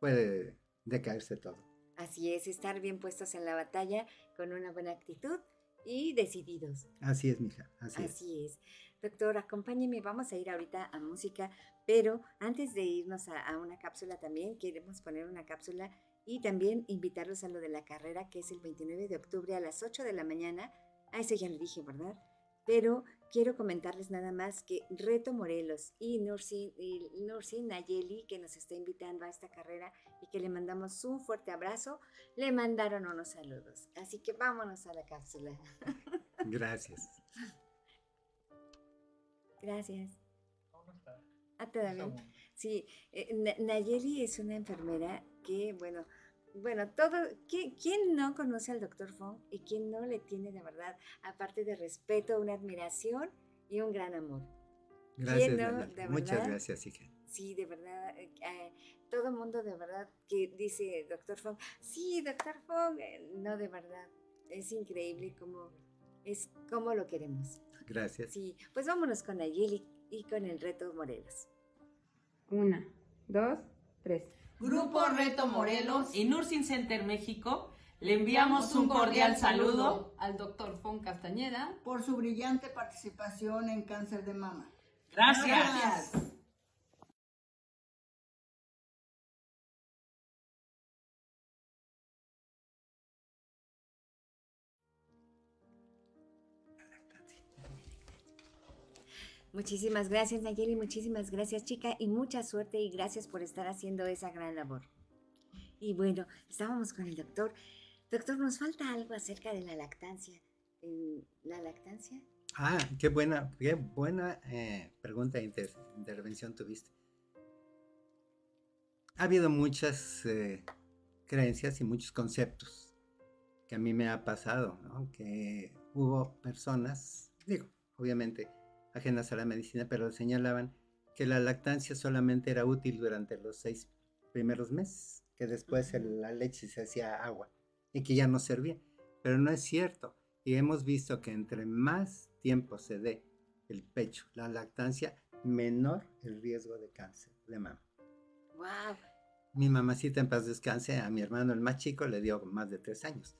puede decaerse todo. Así es, estar bien puestos en la batalla con una buena actitud y decididos. Así es, mija, así, así es. Doctor, acompáñeme, vamos a ir ahorita a música, pero antes de irnos a, una cápsula también, queremos poner una cápsula Y también invitarlos a lo de la carrera, que es el 29 de octubre a las 8 de la mañana. Ah, ese ya lo dije, ¿verdad? Pero quiero comentarles nada más que Reto Morelos y Nursin Nayeli, que nos está invitando a esta carrera y que le mandamos un fuerte abrazo, le mandaron unos saludos. Así que vámonos a la cápsula. Gracias. Gracias. Ah, todavía. Sí, eh, Nayeli es una enfermera que, bueno, bueno, todo, ¿quién, no conoce al doctor Fong y quién no le tiene de verdad, aparte de respeto, una admiración y un gran amor? Gracias, Muchas gracias, hija. Sí, de verdad, eh, eh, todo el mundo de verdad que dice doctor Fong, sí, doctor Fong, eh, no, de verdad, es increíble cómo, es como lo queremos. Gracias. Sí, pues vámonos con Ayeli y con el reto Morelos. Una, dos, tres. Grupo Reto Morelos y Nursing Center México, le enviamos un cordial saludo al doctor Fon Castañeda por su brillante participación en cáncer de mama. Gracias. Muchísimas gracias, Nayeli, muchísimas gracias, chica, y mucha suerte y gracias por estar haciendo esa gran labor. Y bueno, estábamos con el doctor. Doctor, nos falta algo acerca de la lactancia. ¿La lactancia? Ah, qué buena, qué buena eh, pregunta e intervención tuviste. Ha habido muchas eh, creencias y muchos conceptos que a mí me ha pasado, ¿no? Que hubo personas, digo, obviamente, ajenas a la medicina, pero señalaban que la lactancia solamente era útil durante los seis primeros meses, que después la leche se hacía agua y que ya no servía. Pero no es cierto. Y hemos visto que entre más tiempo se dé el pecho, la lactancia, menor el riesgo de cáncer de mama. Wow. Mi mamacita en paz descanse, a mi hermano el más chico le dio más de tres años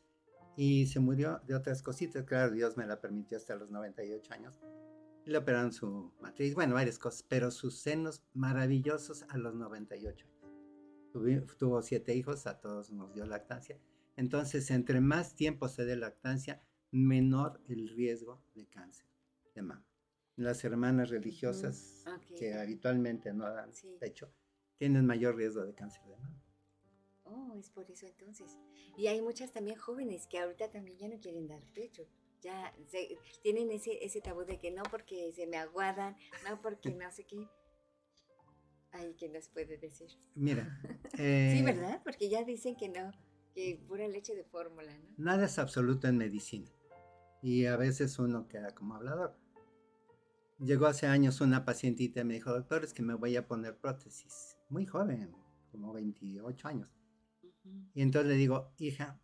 y se murió de otras cositas. Claro, Dios me la permitió hasta los 98 años le operaron su matriz, bueno, varias cosas, pero sus senos maravillosos a los 98 años. Tuvo, siete hijos, a todos nos dio lactancia. Entonces, entre más tiempo se dé lactancia, menor el riesgo de cáncer de mama. Las hermanas religiosas mm, que habitualmente no dan pecho tienen mayor riesgo de cáncer de mama. Oh, es por eso entonces. Y hay muchas también jóvenes que ahorita también ya no quieren dar pecho ya tienen ese, ese tabú de que no porque se me aguadan, no porque no sé qué. Ay, ¿quién nos puede decir? Mira. sí, eh, ¿verdad? Porque ya dicen que no, que pura leche de fórmula, ¿no? Nada es absoluto en medicina. Y a veces uno queda como hablador. Llegó hace años una pacientita y me dijo, doctor, es que me voy a poner prótesis. Muy joven, como 28 años. Y entonces le digo, hija,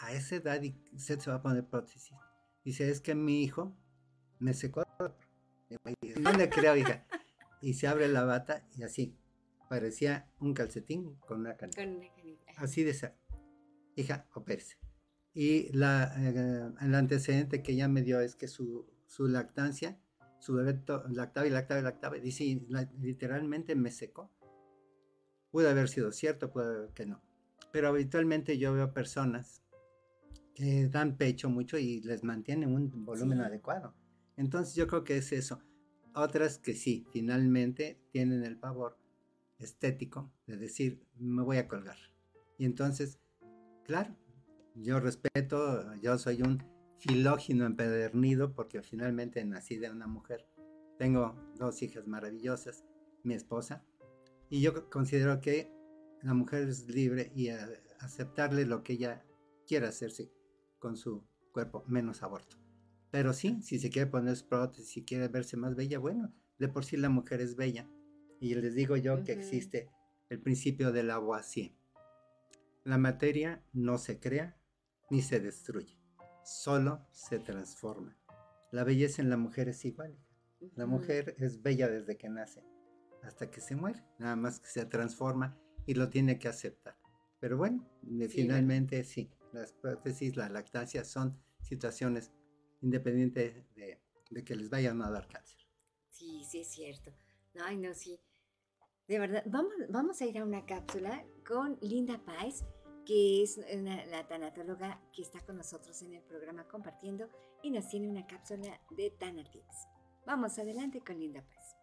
a esa edad y usted se va a poner prótesis. Dice, es que mi hijo me secó. No le creo, hija. Y se abre la bata y así, parecía un calcetín con una canita. Así de esa. Hija, opérese. Y la, eh, el antecedente que ella me dio es que su, su lactancia, su bebé lactaba y lactaba y lactaba. Dice, literalmente me secó. Puede haber sido cierto, puede haber que no. Pero habitualmente yo veo personas dan pecho mucho y les mantienen un volumen adecuado. Entonces yo creo que es eso. Otras que sí, finalmente tienen el pavor estético de decir, me voy a colgar. Y entonces, claro, yo respeto, yo soy un filógino empedernido porque finalmente nací de una mujer. Tengo dos hijas maravillosas, mi esposa, y yo considero que la mujer es libre y aceptarle lo que ella quiera hacerse con su cuerpo, menos aborto. Pero sí, si se quiere poner prótesis, si quiere verse más bella, bueno, de por sí la mujer es bella. Y les digo yo que existe el principio del agua así. La materia no se crea ni se destruye, solo se transforma. La belleza en la mujer es igual. La mujer es bella desde que nace hasta que se muere, nada más que se transforma y lo tiene que aceptar. Pero bueno, finalmente sí, las prótesis, la lactancia son situaciones independientes de, que les vayan a dar cáncer. Sí, sí es cierto. Ay, no, sí. De verdad, vamos, vamos a ir a una cápsula con Linda Páez, que es la tanatóloga que está con nosotros en el programa compartiendo y nos tiene una cápsula de Tanatips. Vamos adelante con Linda Páez.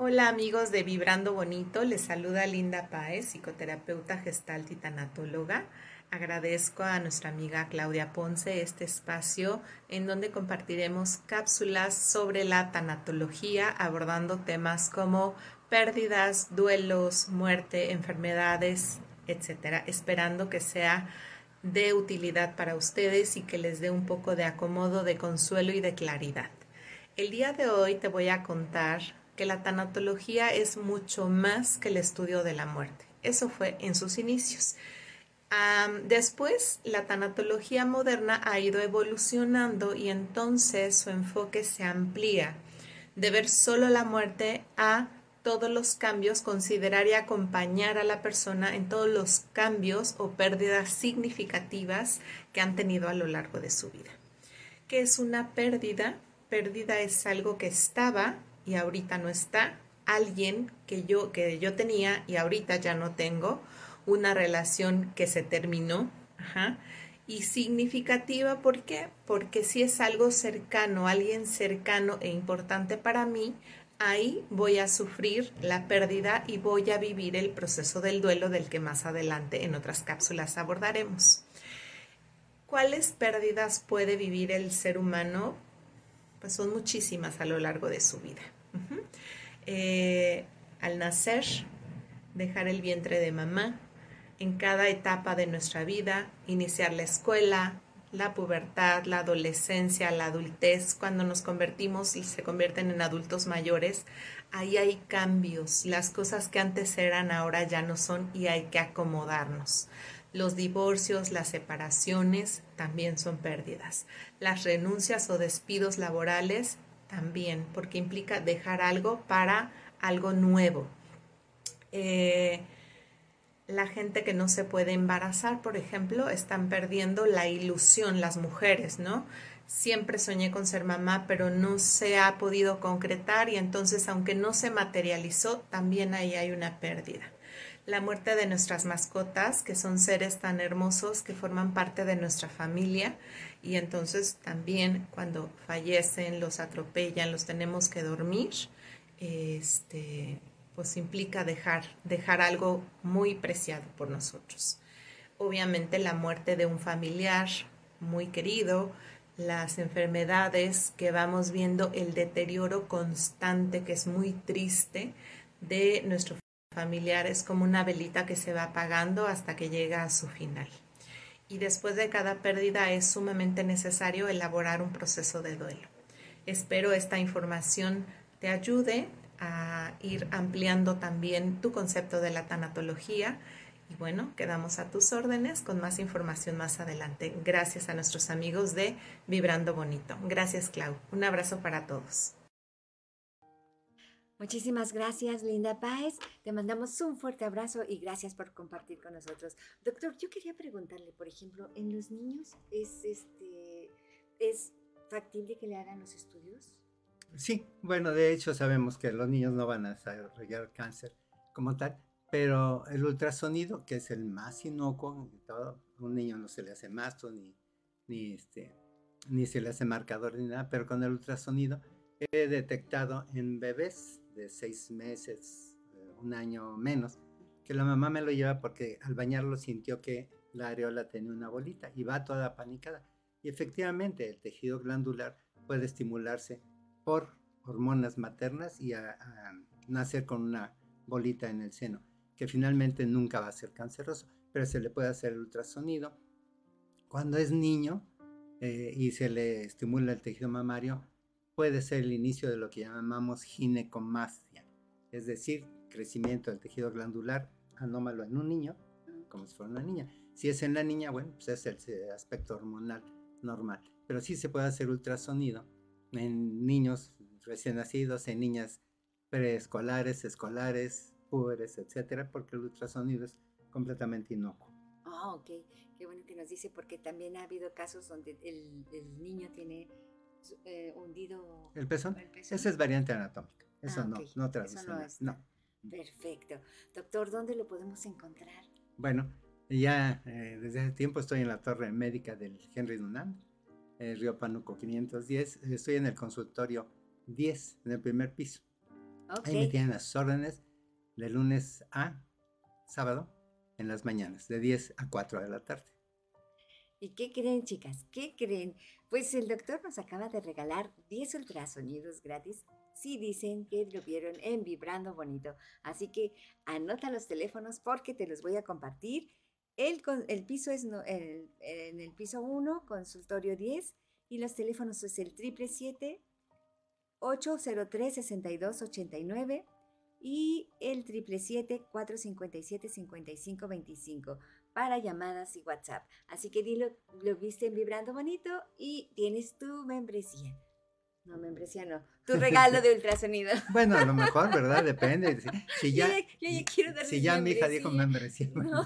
Hola amigos de Vibrando Bonito, les saluda Linda Páez, psicoterapeuta gestalt y tanatóloga. Agradezco a nuestra amiga Claudia Ponce este espacio en donde compartiremos cápsulas sobre la tanatología abordando temas como pérdidas, duelos, muerte, enfermedades, etcétera, esperando que sea de utilidad para ustedes y que les dé un poco de acomodo, de consuelo y de claridad. El día de hoy te voy a contar que la tanatología es mucho más que el estudio de la muerte. Eso fue en sus inicios. Después, la tanatología moderna ha ido evolucionando y entonces su enfoque se amplía de ver solo la muerte a todos los cambios, considerar y acompañar a la persona en todos los cambios o pérdidas significativas que han tenido a lo largo de su vida. ¿Qué es una pérdida? Pérdida es algo que estaba y ahorita no está, alguien que yo, que yo tenía y ahorita ya no tengo, una relación que se terminó, y significativa, ¿por qué? Porque si es algo cercano, alguien cercano e importante para mí, ahí voy a sufrir la pérdida y voy a vivir el proceso del duelo del que más adelante en otras cápsulas abordaremos. ¿Cuáles pérdidas puede vivir el ser humano? Pues son muchísimas a lo largo de su vida. Eh, al nacer, dejar el vientre de mamá, en cada etapa de nuestra vida, iniciar la escuela, la pubertad, la adolescencia, la adultez, cuando nos convertimos y se convierten en adultos mayores, ahí hay cambios. Las cosas que antes eran ahora ya no son y hay que acomodarnos. Los divorcios, las separaciones también son pérdidas. Las renuncias o despidos laborales también, porque implica dejar algo para algo nuevo. Eh, la gente que no se puede embarazar, por ejemplo, están perdiendo la ilusión, las mujeres, ¿no? Siempre soñé con ser mamá, pero no se ha podido concretar y entonces, aunque no se materializó, también ahí hay una pérdida. La muerte de nuestras mascotas, que son seres tan hermosos que forman parte de nuestra familia y entonces también cuando fallecen, los atropellan, los tenemos que dormir. Este, pues implica dejar, dejar algo muy preciado por nosotros. Obviamente la muerte de un familiar muy querido, las enfermedades que vamos viendo, el deterioro constante que es muy triste de nuestro familiar, es como una velita que se va apagando hasta que llega a su final. Y después de cada pérdida es sumamente necesario elaborar un proceso de duelo. Espero esta información te ayude a ir ampliando también tu concepto de la tanatología. Y bueno, quedamos a tus órdenes con más información más adelante. Gracias a nuestros amigos de Vibrando Bonito. Gracias, Clau. Un abrazo para todos. Muchísimas gracias, Linda Páez. Te mandamos un fuerte abrazo y gracias por compartir con nosotros. Doctor, yo quería preguntarle, por ejemplo, ¿en los niños es, este, es factible que le hagan los estudios? Sí, bueno, de hecho sabemos que los niños no van a desarrollar cáncer como tal, pero el ultrasonido, que es el más inocuo todo, un niño no se le hace masto ni, ni, este, ni se le hace marcador ni nada, pero con el ultrasonido he detectado en bebés de seis meses, eh, un año menos, que la mamá me lo lleva porque al bañarlo sintió que la areola tenía una bolita y va toda panicada. Y efectivamente el tejido glandular puede estimularse por hormonas maternas y a, nacer con una bolita en el seno, que finalmente nunca va a ser canceroso, pero se le puede hacer el ultrasonido. Cuando es niño eh, y se le estimula el tejido mamario, puede ser el inicio de lo que llamamos ginecomastia, es decir, crecimiento del tejido glandular anómalo en un niño, como si fuera una niña. Si es en la niña, bueno, pues es el aspecto hormonal normal, pero sí se puede hacer ultrasonido en niños recién nacidos, en niñas preescolares, escolares, púberes, etcétera, porque el ultrasonido es completamente inocuo. Ah, ok. Qué bueno que nos dice, porque también ha habido casos donde el, niño tiene eh, hundido ¿El pezón? Esa es variante anatómica. Eso ah, no, no traduce. no, Perfecto. Doctor, ¿dónde lo podemos encontrar? Bueno, ya eh, desde hace tiempo estoy en la torre médica del Henry Dunant, eh, Río Panuco 510. Estoy en el consultorio 10, en el primer piso. Ahí me tienen las órdenes de lunes a sábado en las mañanas, de 10 a 4 de la tarde. ¿Y qué creen, chicas? ¿Qué creen? Pues el doctor nos acaba de regalar 10 ultrasonidos gratis. Sí dicen que lo vieron en Vibrando Bonito. Así que anota los teléfonos porque te los voy a compartir. El, el piso es el, en el piso 1, consultorio 10, y los teléfonos es el 777 803 6289 y el 777-457-5525 para llamadas y WhatsApp. Así que dilo, lo viste en Vibrando Bonito y tienes tu membresía. No, membresía no. Tu regalo de ultrasonido. bueno, a lo mejor, ¿verdad? Depende. Si, ya, yo, ya quiero si ya mi hija dijo membresía. No.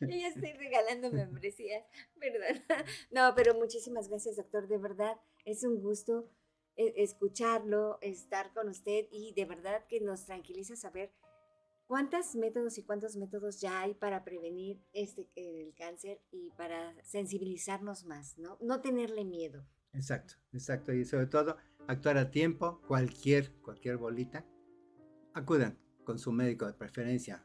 Yo ya estoy regalando membresías, ¿verdad? No, pero muchísimas gracias, doctor. De verdad, es un gusto e, escucharlo, estar con usted y de verdad que nos tranquiliza saber cuántos métodos y cuántos métodos ya hay para prevenir este, el cáncer y para sensibilizarnos más, ¿no? No tenerle miedo. Exacto, exacto. Y sobre todo, actuar a tiempo, cualquier, cualquier bolita, acudan con su médico de preferencia,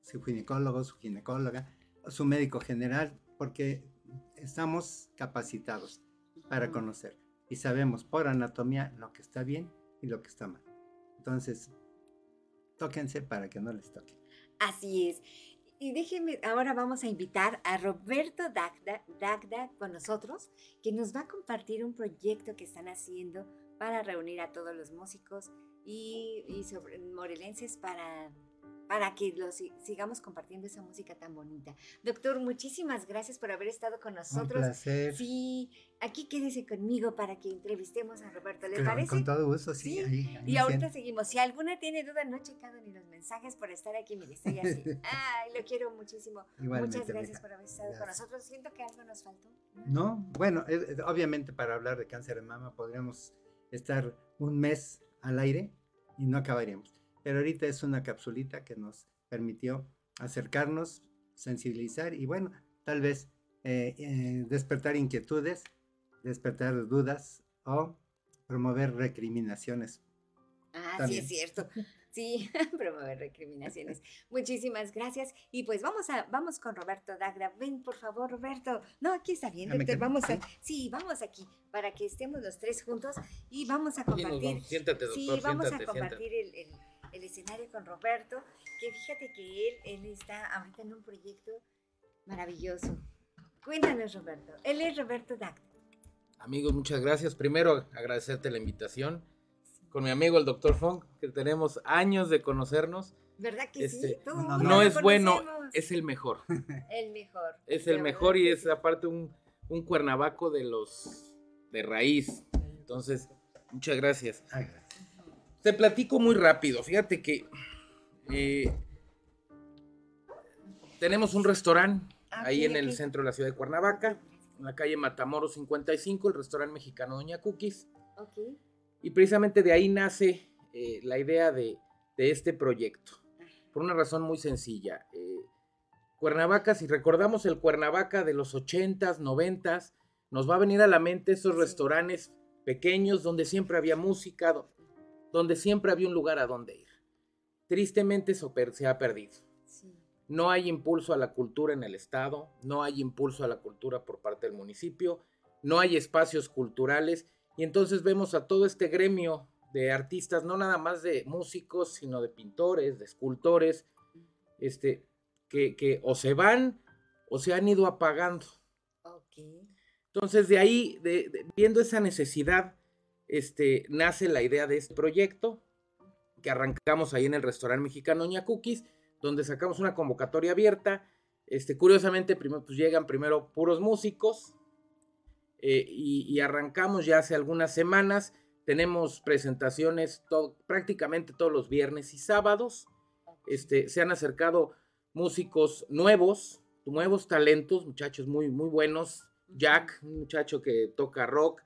su ginecólogo, su ginecóloga, su médico general, porque estamos capacitados para conocer y sabemos por anatomía lo que está bien y lo que está mal. Entonces, tóquense para que no les toque. Así es. Y déjenme, ahora vamos a invitar a Roberto Dagda, Dagda con nosotros, que nos va a compartir un proyecto que están haciendo para reunir a todos los músicos y, y sobre, morelenses para para que los sigamos compartiendo esa música tan bonita. Doctor, muchísimas gracias por haber estado con nosotros. Un placer. Sí, aquí quédese conmigo para que entrevistemos a Roberto, ¿le parece? Con todo gusto, sí. y ahorita seguimos. Si alguna tiene duda, no he checado ni los mensajes por estar aquí, mire, estoy así. Ay, lo quiero muchísimo. Muchas gracias por haber estado con nosotros. Siento que algo nos faltó. No, bueno, obviamente para hablar de cáncer de mama podríamos estar un mes al aire y no acabaríamos pero ahorita es una capsulita que nos permitió acercarnos, sensibilizar y bueno, tal vez eh, eh, despertar inquietudes, despertar dudas o promover recriminaciones. Ah, sí es cierto. Sí, promover recriminaciones. Muchísimas gracias. Y pues vamos a, vamos con Roberto Dagra. Ven, por favor, Roberto. No, aquí está bien, doctor. Vamos a, sí, vamos aquí para que estemos los tres juntos y vamos a compartir. Siéntate, doctor. Sí, vamos a compartir el el escenario con Roberto, que fíjate que él, él está ahorita en un proyecto maravilloso. Cuéntanos, Roberto. Él es Roberto Dacta. Amigos, muchas gracias. Primero, agradecerte la invitación. Con mi amigo el doctor Funk, que tenemos años de conocernos. ¿Verdad que sí? Este, no, es bueno, es el mejor. El mejor. Es el mejor y es aparte un, un cuernavaco de los de raíz. Entonces, muchas gracias. Te platico muy rápido. Fíjate que eh, tenemos un restaurante ah, ahí en el centro de la ciudad de Cuernavaca, en la calle Matamoros 55, el restaurante mexicano Doña Cookies. Y precisamente de ahí nace eh, la idea de, este proyecto, por una razón muy sencilla. Eh, Cuernavaca, si recordamos el Cuernavaca de los 80s, 90s, nos va a venir a la mente esos restaurantes pequeños donde siempre había música, donde siempre había un lugar a donde ir. Tristemente eso se ha perdido. No hay impulso a la cultura en el Estado, no hay impulso a la cultura por parte del municipio, no hay espacios culturales y entonces vemos a todo este gremio de artistas, no nada más de músicos, sino de pintores, de escultores, este, que, o se van o se han ido apagando. Entonces de ahí, viendo esa necesidad este, nace la idea de este proyecto que arrancamos ahí en el restaurante mexicano Ña Cookies, donde sacamos una convocatoria abierta. Este, curiosamente, pues llegan primero puros músicos eh, y, arrancamos ya hace algunas semanas. Tenemos presentaciones prácticamente todos los viernes y sábados. Este, se han acercado músicos nuevos, nuevos talentos, muchachos muy, muy buenos. Jack, un muchacho que toca rock,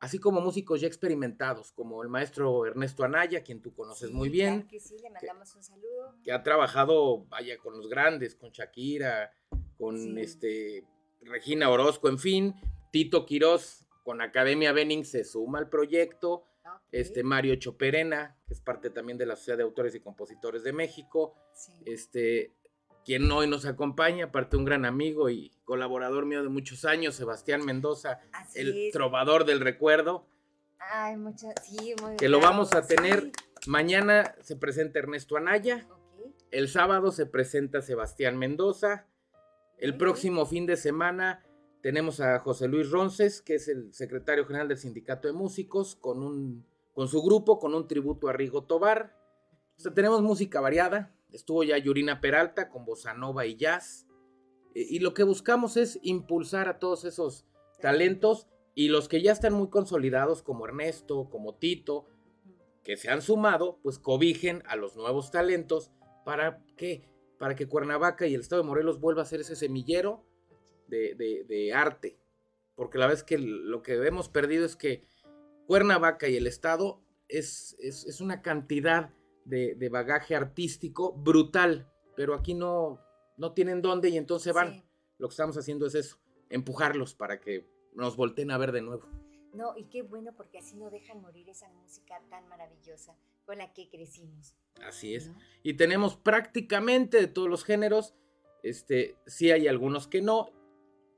así como músicos ya experimentados, como el maestro Ernesto Anaya, quien tú conoces muy bien. que sí, le mandamos un saludo. Que ha trabajado, vaya, con los grandes, con Shakira, con este Regina Orozco, en fin. Tito Quirós, con Academia Benning, se suma al proyecto. Este Mario Choperena, que es parte también de la Sociedad de Autores y Compositores de México. Este, quien hoy nos acompaña, aparte un gran amigo y colaborador mío de muchos años, Sebastián Mendoza, el trovador del recuerdo. Ay, muchas, sí, muy Que lo vamos a tener. Mañana se presenta Ernesto Anaya. El sábado se presenta Sebastián Mendoza. El próximo fin de semana tenemos a José Luis Ronces, que es el secretario general del Sindicato de Músicos, con, un, con su grupo, con un tributo a Rigo Tobar. O sea, tenemos música variada Estuvo ya Yurina Peralta con bossa nova y jazz. E, y lo que buscamos es impulsar a todos esos talentos y los que ya están muy consolidados como Ernesto, como Tito, que se han sumado, pues cobijen a los nuevos talentos para que, para que Cuernavaca y el estado de Morelos vuelva a ser ese semillero de, arte. Porque la vez que lo que hemos perdido es que Cuernavaca y el estado es, es, es una cantidad de, bagaje artístico brutal, pero aquí no, no tienen dónde y entonces van. Lo que estamos haciendo es eso, empujarlos para que nos volteen a ver de nuevo. No, y qué bueno porque así no dejan morir esa música tan maravillosa con la que crecimos. Así es. Y tenemos prácticamente de todos los géneros. Este, sí hay algunos que no.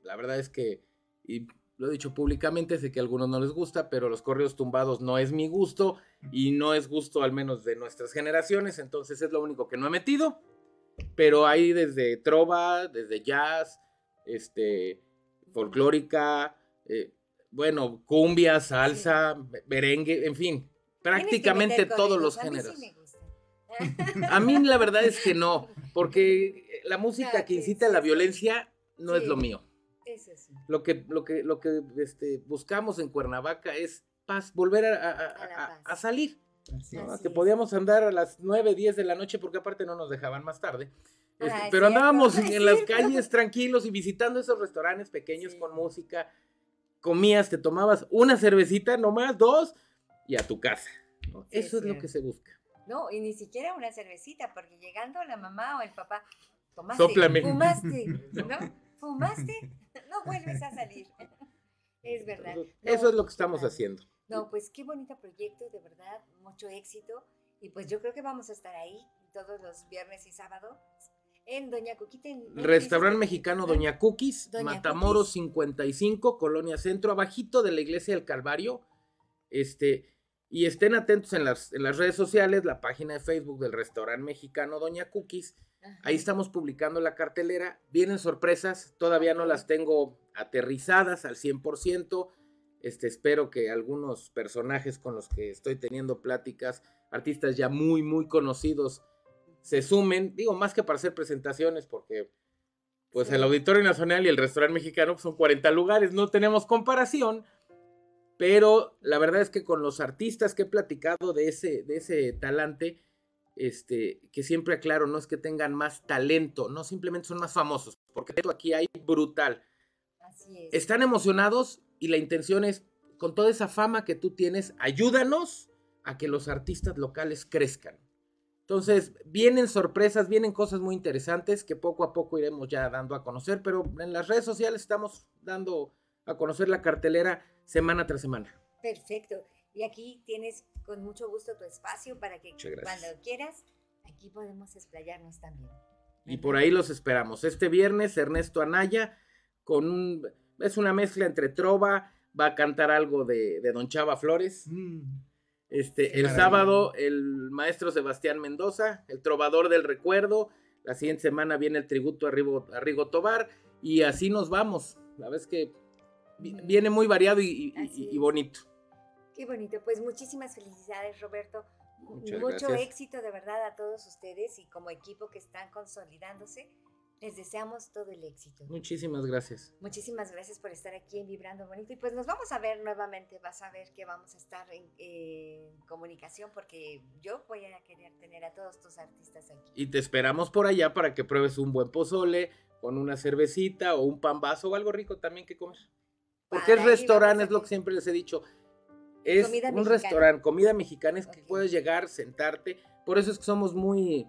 La verdad es que, y lo he dicho públicamente, sé que a algunos no les gusta, pero los correos tumbados no es mi gusto y no es gusto al menos de nuestras generaciones, entonces es lo único que no he metido. Pero hay desde trova, desde jazz, este, folclórica, eh, bueno, cumbia, salsa, merengue, en fin, prácticamente todos los géneros. A mí, la verdad es que no, porque la música que incita a la violencia no es lo mío. Lo que, lo que, lo que este, buscamos en Cuernavaca es paz, volver a, salir. que podíamos andar a las 9, 10 de la noche porque aparte no nos dejaban más tarde. Este, pero andábamos en las calles tranquilos y visitando esos restaurantes pequeños con música. Comías, te tomabas una cervecita, nomás dos, y a tu casa. Eso es lo que se busca. No, y ni siquiera una cervecita, porque llegando la mamá o el papá, tomaste, fumaste, ¿no? ¿Fumaste? No vuelves a salir. Es verdad. Eso es lo que estamos haciendo. No, pues qué bonito proyecto, de verdad, mucho éxito. Y pues yo creo que vamos a estar ahí todos los viernes y sábados en Doña Cuquita. Restaurante mexicano Doña Cookies, Matamoros 55, Colonia Centro, abajito de la Iglesia del Calvario. Este, y estén atentos en las, en las redes sociales, la página de Facebook del restaurante mexicano Doña Cookies Ahí estamos publicando la cartelera. Vienen sorpresas, todavía no las tengo aterrizadas al 100%. Este, espero que algunos personajes con los que estoy teniendo pláticas, artistas ya muy, muy conocidos, se sumen. Digo, más que para hacer presentaciones, porque pues el Auditorio Nacional y el Restaurante Mexicano son 40 lugares, no tenemos comparación. Pero la verdad es que con los artistas que he platicado de ese, de ese talante, este, que siempre aclaro, no es que tengan más talento, no simplemente son más famosos, porque esto aquí hay brutal. Están emocionados y la intención es, con toda esa fama que tú tienes, ayúdanos a que los artistas locales crezcan. Entonces, vienen sorpresas, vienen cosas muy interesantes que poco a poco iremos ya dando a conocer, pero en las redes sociales estamos dando a conocer la cartelera semana tras semana. Perfecto. Y aquí tienes con mucho gusto tu espacio para que cuando quieras, aquí podemos explayarnos también. Y por ahí los esperamos. Este viernes, Ernesto Anaya, con un, es una mezcla entre trova, va a cantar algo de, Don Chava Flores. Mm. Este, el sábado, el maestro Sebastián Mendoza, el trovador del recuerdo. La siguiente semana viene el tributo a Rigo, a Rigo Tobar. Y así nos vamos. La vez que viene muy variado y bonito. Qué bonito. Pues muchísimas felicidades, Roberto. Mucho éxito de verdad a todos ustedes y como equipo que están consolidándose. Les deseamos todo el éxito. Muchísimas gracias. Muchísimas gracias por estar aquí en Vibrando Bonito. Y pues nos vamos a ver nuevamente. Vas a ver que vamos a estar en, comunicación porque yo voy a querer tener a todos tus artistas aquí. Y te esperamos por allá para que pruebes un buen pozole con una cervecita o un pan vaso o algo rico también que comer. Porque es restaurante, es lo que siempre les he dicho Es un restaurante, comida mexicana, es que puedes llegar, sentarte. Por eso es que somos muy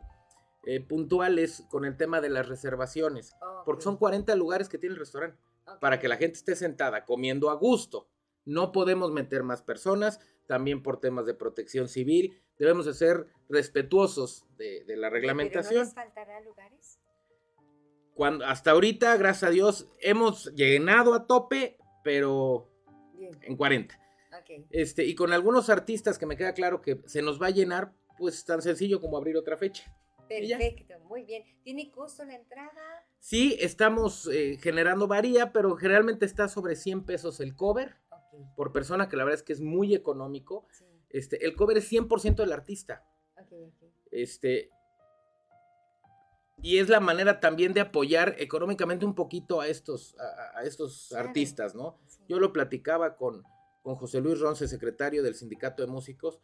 eh, puntuales con el tema de las reservaciones. Porque son 40 lugares que tiene el restaurante. Para que la gente esté sentada, comiendo a gusto. No podemos meter más personas, también por temas de protección civil. Debemos de ser respetuosos de, la reglamentación. ¿Pero faltará lugares? Cuando, hasta ahorita, gracias a Dios, hemos llenado a tope, pero en 40. Este, y con algunos artistas que me queda claro que se nos va a llenar, pues tan sencillo como abrir otra fecha. Perfecto, muy bien. ¿Tiene costo la entrada? Sí, estamos eh, generando varía, pero generalmente está sobre 100 pesos el cover por persona, que la verdad es que es muy económico. Este, el cover es 100% del artista. Este, y es la manera también de apoyar económicamente un poquito a estos, a, estos artistas, ¿no? Yo lo platicaba con, con José Luis Ronce, secretario del Sindicato de Músicos.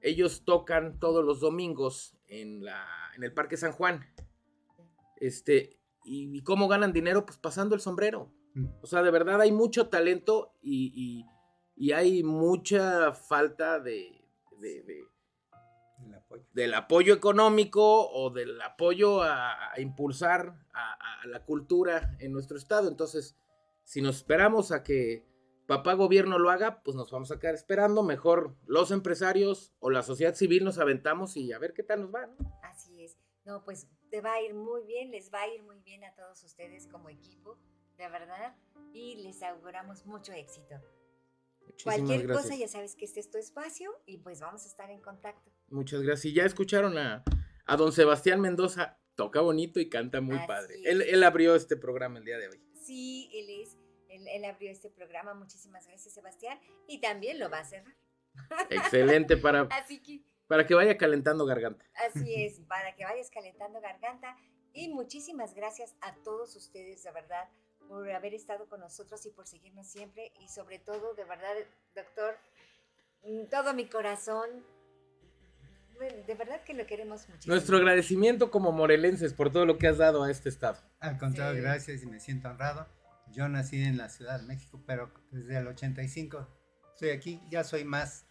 Ellos tocan todos los domingos en, la, en el Parque San Juan. Este, y, cómo ganan dinero? Pues pasando el sombrero. Mm. O sea, de verdad hay mucho talento y, hay mucha falta de, del apoyo económico o del apoyo a, impulsar a, la cultura en nuestro estado. Entonces, si nos esperamos a que papá gobierno lo haga, pues nos vamos a quedar esperando. Mejor los empresarios o la sociedad civil nos aventamos y a ver qué tal nos va. Así es. No, pues te va a ir muy bien, les va a ir muy bien a todos ustedes como equipo, de verdad, y les auguramos mucho éxito. Cualquier cosa ya sabes que este es tu espacio y pues vamos a estar en contacto. Muchas gracias. Y ya escucharon a, a don Sebastián Mendoza, toca bonito y canta muy padre. Él, él, abrió este programa el día de hoy. Sí, él es, él, abrió este programa. Muchísimas gracias, Sebastián. Y también lo va a cerrar. Excelente para, Así que, para que vaya calentando garganta. Así es, para que vayas calentando garganta. Y muchísimas gracias a todos ustedes, de verdad, por haber estado con nosotros y por seguirnos siempre. Y sobre todo, de verdad, doctor, todo mi corazón de verdad que lo queremos mucho. Nuestro agradecimiento como morelenses por todo lo que has dado a este estado. Al contrario, gracias y me siento honrado. Yo nací en la Ciudad de México, pero desde el 85 estoy aquí, ya soy más.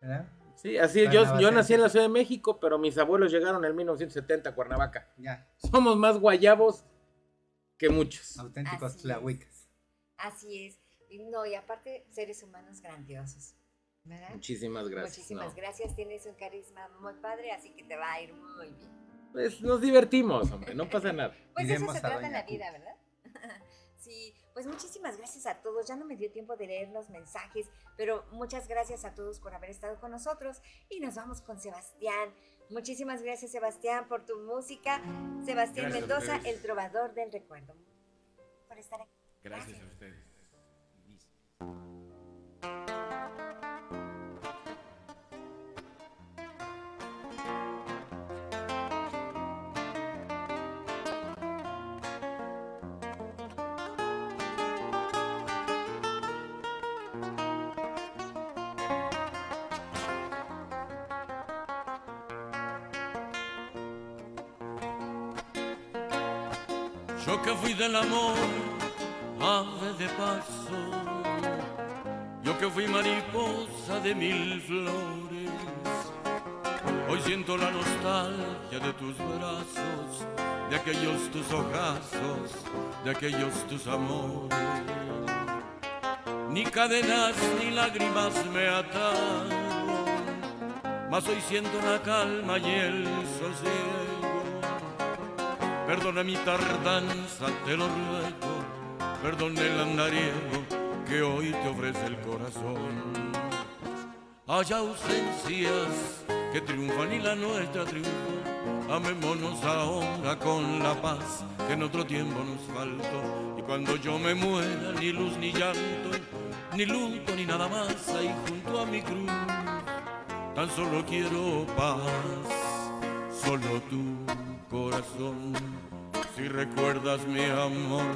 ¿verdad? Sí, así es. Yo, yo nací en la Ciudad de México, pero mis abuelos llegaron en 1970 a Cuernavaca. Ya. Somos más guayabos que muchos. Auténticos tlahuicas. Así es. No, y aparte, seres humanos grandiosos. Muchísimas gracias. Muchísimas gracias, tienes un carisma muy padre, así que te va a ir muy bien. Pues nos divertimos, hombre, no pasa nada. pues eso se trata en la vida, ¿verdad? sí, pues muchísimas gracias a todos. Ya no me dio tiempo de leer los mensajes, pero muchas gracias a todos por haber estado con nosotros y nos vamos con Sebastián. Muchísimas gracias, Sebastián, por tu música. Sebastián Mendoza, el trovador del recuerdo. Por estar aquí. gracias. a ustedes. Yo que fui del amor, ave de paso, yo que fui mariposa de mil flores, hoy siento la nostalgia de tus brazos, de aquellos tus ojazos, de aquellos tus amores. Ni cadenas ni lágrimas me ataron, mas hoy siento la calma y el sosiego Perdona mi tardanza, te lo ruego. Perdona el andariego que hoy te ofrece el corazón. Hay ausencias que triunfan y la nuestra triunfó. Amémonos ahora con la paz que en otro tiempo nos faltó. Y cuando yo me muera, ni luz ni llanto, ni luto ni nada más ahí junto a mi cruz. Tan solo quiero paz, solo tú corazón. Si recuerdas mi amor,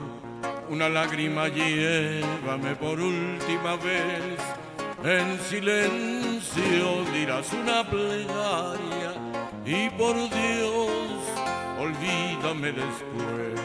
una lágrima llévame por última vez. En silencio dirás una plegaria y por Dios, olvídame después.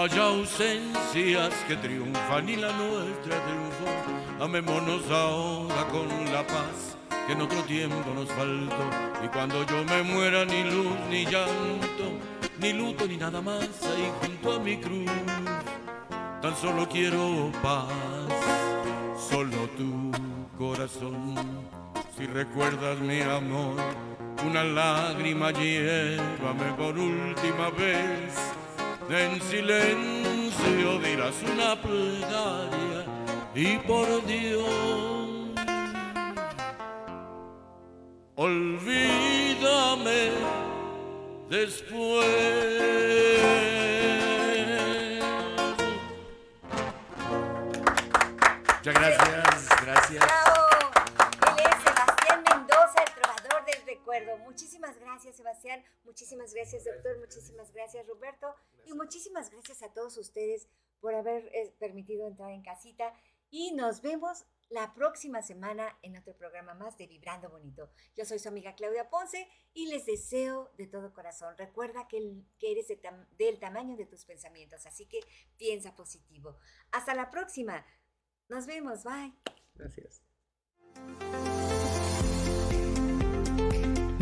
Haya ausencias que triunfan y la nuestra triunfó. Amémonos ahora con la paz que en otro tiempo nos faltó. Y cuando yo me muera, ni luz, ni llanto, ni luto, ni nada más ahí junto a mi cruz. Tan solo quiero paz, solo tu corazón. Si recuerdas mi amor, una lágrima llévame por última vez. En silencio dirás una plegaria y por Dios olvídame después. Muchísimas gracias a todos ustedes por haber eh, permitido entrar en casita. Y nos vemos la próxima semana en otro programa más de Vibrando Bonito. Yo soy su amiga Claudia Ponce y les deseo de todo corazón. Recuerda que, eres del tamaño de tus pensamientos, así que piensa positivo. Hasta la próxima. Nos vemos. Bye. Gracias.